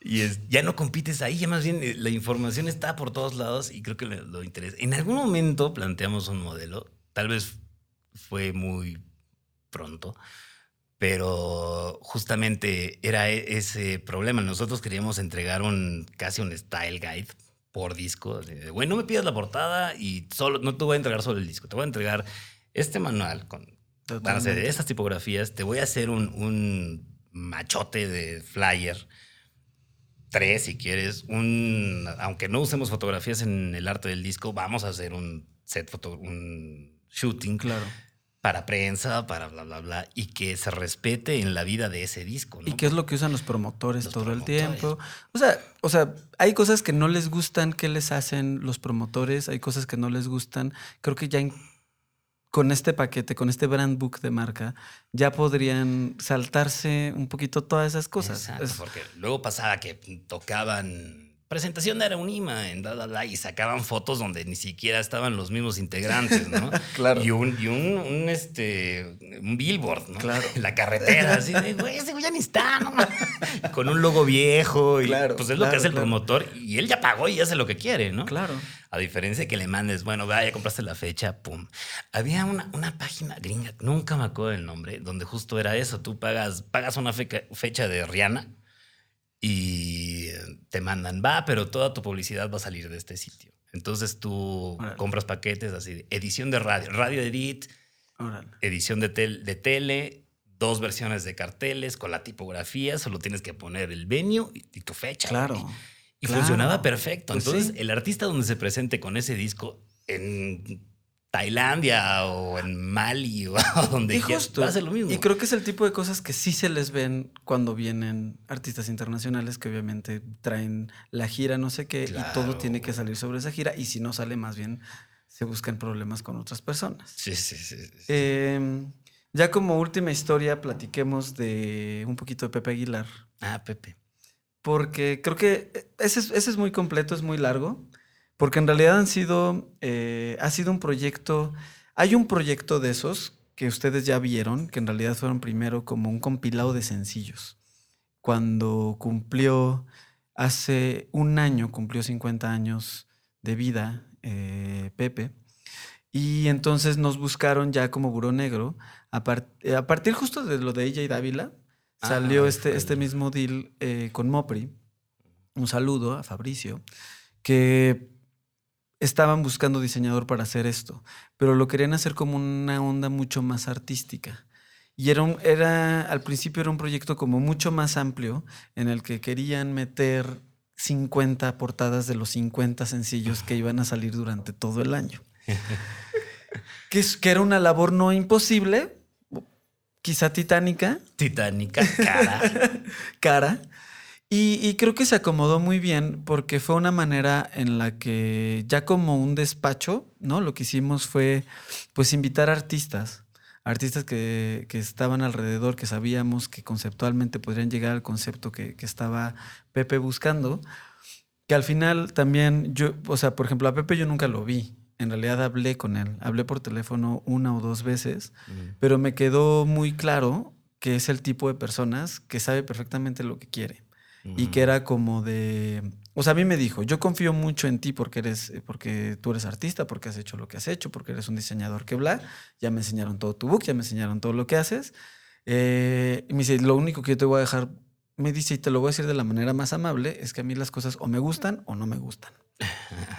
Y es- ya no compites ahí, ya más bien eh, la información está por todos lados y creo que lo, lo interesa. En algún momento planteamos un modelo, tal vez fue muy pronto, pero justamente era e- ese problema. Nosotros queríamos entregar un casi un style guide por disco. Güey, no me pidas la portada y solo no te voy a entregar solo el disco, te voy a entregar este manual con Totalmente. de estas tipografías. Te voy a hacer un, un machote de flyer. Tres, si quieres. Un, aunque no usemos fotografías en el arte del disco, vamos a hacer un set foto, un shooting Claro. para prensa, para bla, bla, bla, y que se respete en la vida de ese disco. ¿no? ¿Y qué es lo que usan los promotores Los todo promotores. el tiempo? O sea, o sea, hay cosas que no les gustan, que les hacen los promotores, hay cosas que no les gustan. Creo que ya en- con este paquete, con este brand book de marca, ya podrían saltarse un poquito todas esas cosas. Exacto, Es- porque luego pasaba que tocaban presentación de Areunima en bla, bla, bla, y sacaban fotos donde ni siquiera estaban los mismos integrantes, ¿no? (laughs) Claro. Y un, y un, un, este, un billboard, ¿no? Claro. En la carretera, así de, güey, ese güey ya ni está, ¿no? (laughs) Con un logo viejo y Claro, pues es lo que claro, hace el promotor y él ya pagó y hace lo que quiere, ¿no? Claro. A diferencia de que le mandes, bueno, va, ya compraste la fecha, pum. Había una, una página gringa, nunca me acuerdo del nombre, donde justo era eso. Tú pagas, pagas una feca- fecha de Rihanna y te mandan, va, pero toda tu publicidad va a salir de este sitio. Entonces tú Órale. compras paquetes así, de edición de radio, radio edit, Órale. edición de, tel- de tele, dos versiones de carteles con la tipografía, solo tienes que poner el venue y, y tu fecha. Claro. Y claro. funcionaba perfecto. Pues Entonces, sí. el artista donde se presente con ese disco en Tailandia o en Mali (laughs) o donde Y quiera, justo. va a ser lo mismo. Y creo que es el tipo de cosas que sí se les ven cuando vienen artistas internacionales que obviamente traen la gira, no sé qué, y todo tiene que salir sobre esa gira. Y si no sale, más bien se buscan problemas con otras personas. Sí, sí, sí. sí. Eh, ya como última historia, platiquemos de un poquito de Pepe Aguilar. ah, Pepe. Porque creo que ese es, ese es muy completo, es muy largo. Porque en realidad han sido, eh, ha sido un proyecto, hay un proyecto de esos que ustedes ya vieron, que en realidad fueron primero como un compilado de sencillos. Cuando cumplió, hace un año, cumplió 50 años de vida, eh, Pepe. Y entonces nos buscaron ya como Buró Negro. A, eh, a partir justo de lo de ella y Dávila, Ah, salió este, este mismo deal eh, con Mopri. Un saludo a Fabricio, que estaban buscando diseñador para hacer esto, pero lo querían hacer como una onda mucho más artística. Y era, un- era al principio era un proyecto como mucho más amplio en el que querían meter 50 portadas de los 50 sencillos que iban a salir durante todo el año. (laughs) que, que era una labor no imposible, quizá titánica, Titánica, cara. (laughs) cara. Y, y creo que se acomodó muy bien porque fue una manera en la que ya como un despacho, ¿no? Lo que hicimos fue pues invitar artistas, artistas que, que estaban alrededor, que sabíamos que conceptualmente podrían llegar al concepto que, que estaba Pepe buscando, que al final también yo, o sea, por ejemplo, a Pepe yo nunca lo vi. En realidad hablé con él, hablé por teléfono una o dos veces Mm. pero me quedó muy claro que es el tipo de personas que sabe perfectamente lo que quiere y que era como de, o sea, a mí me dijo, yo confío mucho en ti porque eres, eh, porque tú eres artista, porque has hecho lo que has hecho, porque eres un diseñador que bla, ya me enseñaron todo tu book, ya me enseñaron todo lo que haces. Eh, y me dice, lo único que yo te voy a dejar, me dice, y te lo voy a decir de la manera más amable, es que a mí las cosas o me gustan o no me gustan.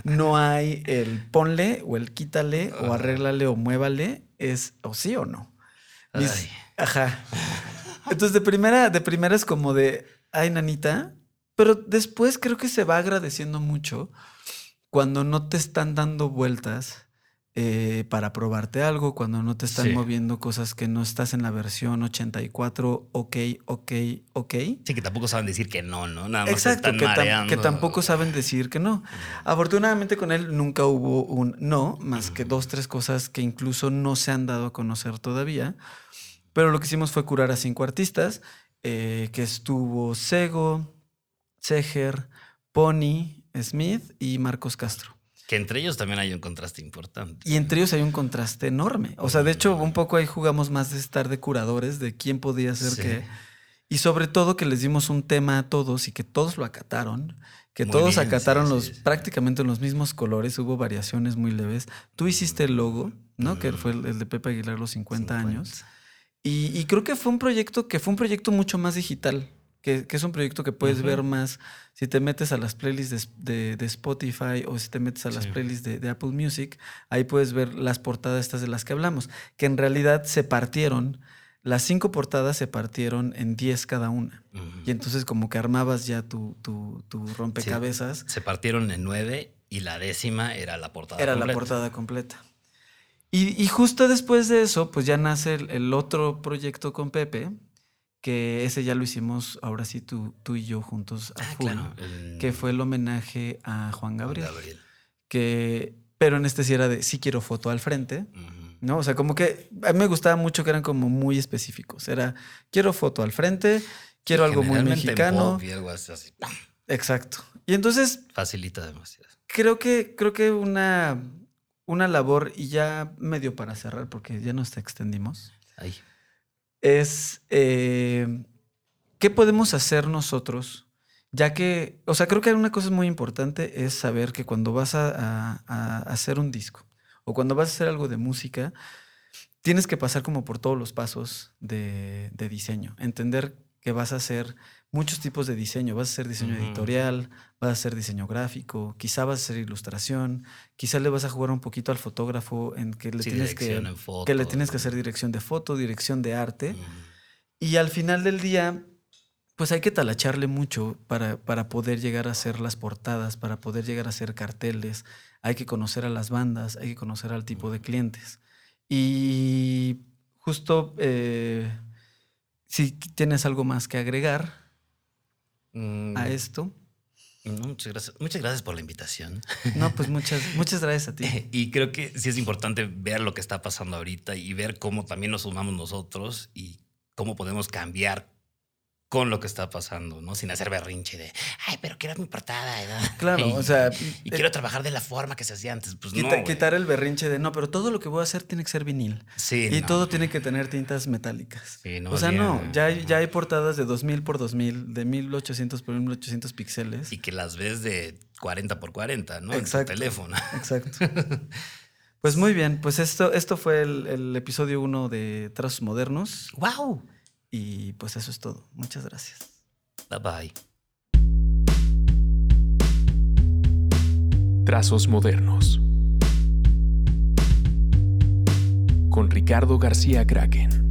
No hay el ponle o el quítale o arréglale o muévale, es o sí o no. Mis-. Ajá. Entonces, de primera, de primera es como de, ay, nanita. Pero después creo que se va agradeciendo mucho cuando no te están dando vueltas eh, para probarte algo, cuando no te están Sí. moviendo cosas que no estás en la versión 84, ok, ok, ok. Sí, que tampoco saben decir que no, ¿no? Nada más Exacto, están que, tam- mareando. que tampoco saben decir que no. Afortunadamente con él nunca hubo un no, más que dos, tres cosas que incluso no se han dado a conocer todavía. Pero lo que hicimos fue curar a cinco artistas, eh, que estuvo Sego, Seger, Pony, Smith y Marcos Castro. Que entre ellos también hay un contraste importante. Y entre ellos hay un contraste enorme. O sea, de hecho, un poco ahí jugamos más de estar de curadores, de quién podía ser Sí. qué. Y sobre todo que les dimos un tema a todos y que todos lo acataron, que Muy todos bien, acataron sí, los sí, prácticamente los mismos colores, hubo variaciones muy leves. Tú hiciste el logo, ¿no? Que fue el, el de Pepe Aguilar los 50, 50. años. Y, y creo que fue un proyecto que fue un proyecto mucho más digital, que, que es un proyecto que puedes ver más si te metes a las playlists de, de- de Spotify o si te metes a las Sí. playlists de, de Apple Music, ahí puedes ver las portadas estas de las que hablamos, que en realidad se partieron, las cinco portadas se partieron en 10 cada una. Y entonces como que armabas ya tu, tu, tu rompecabezas, Se partieron en nueve y la décima era la portada. era la completa. portada completa. Y, y justo después de eso, pues ya nace el, el otro proyecto con Pepe, que ese ya lo hicimos ahora sí tú, tú y yo juntos a Ah, full, claro. que fue el homenaje a Juan Gabriel. Gabriel. Que, pero en este sí era de sí quiero foto al frente. ¿no? O sea, como que a mí me gustaba mucho que eran como muy específicos. Era quiero foto al frente, quiero algo muy mexicano. y algo así. Exacto. Y entonces Facilita demasiado. creo que, creo que una, una labor, y ya medio para cerrar, porque ya nos extendimos, Ay. Es eh, qué podemos hacer nosotros, ya que, o sea, creo que una cosa muy importante es saber que cuando vas a, hacer un disco o cuando vas a hacer algo de música, tienes que pasar como por todos los pasos de, de diseño, entender que vas a hacer muchos tipos de diseño. Vas a hacer diseño Ujú. editorial, vas a hacer diseño gráfico, quizá vas a hacer ilustración, quizá le vas a jugar un poquito al fotógrafo en que le Sí, tienes que, foto, que le tienes que hacer dirección de foto, dirección de arte. Ujú. Y al final del día, pues hay que talacharle mucho para, para poder llegar a hacer las portadas, para poder llegar a hacer carteles. Hay que conocer a las bandas, hay que conocer al tipo de clientes. Y justo, eh, si tienes algo más que agregar Mm, a esto, no, muchas gracias. Muchas gracias por la invitación. no, pues muchas, muchas gracias a ti. (laughs) Y creo que sí es importante ver lo que está pasando ahorita y ver cómo también nos sumamos nosotros y cómo podemos cambiar con lo que está pasando, ¿no? Sin hacer berrinche de, ay, pero quiero mi portada. ¿no? (laughs) Claro, Y- o sea, Y eh, quiero trabajar de la forma que se hacía antes. Pues quita- no. quitar el berrinche de no, pero todo lo que voy a hacer tiene que ser vinil. Sí, Y no. todo tiene que tener tintas metálicas. Sí, no, o sea, bien, no, ya hay, ya hay portadas de 2000 por 2000, de 1800 por 1800 píxeles. Y que las ves de 40 por 40, ¿no? Exacto. En tu teléfono. (laughs) Exacto. Pues muy bien, pues esto, esto fue el, el episodio 1 de Trazos Modernos ¡Wow! Y pues eso es todo. Muchas gracias. Bye bye. Trazos modernos. Con Ricardo García Kraken.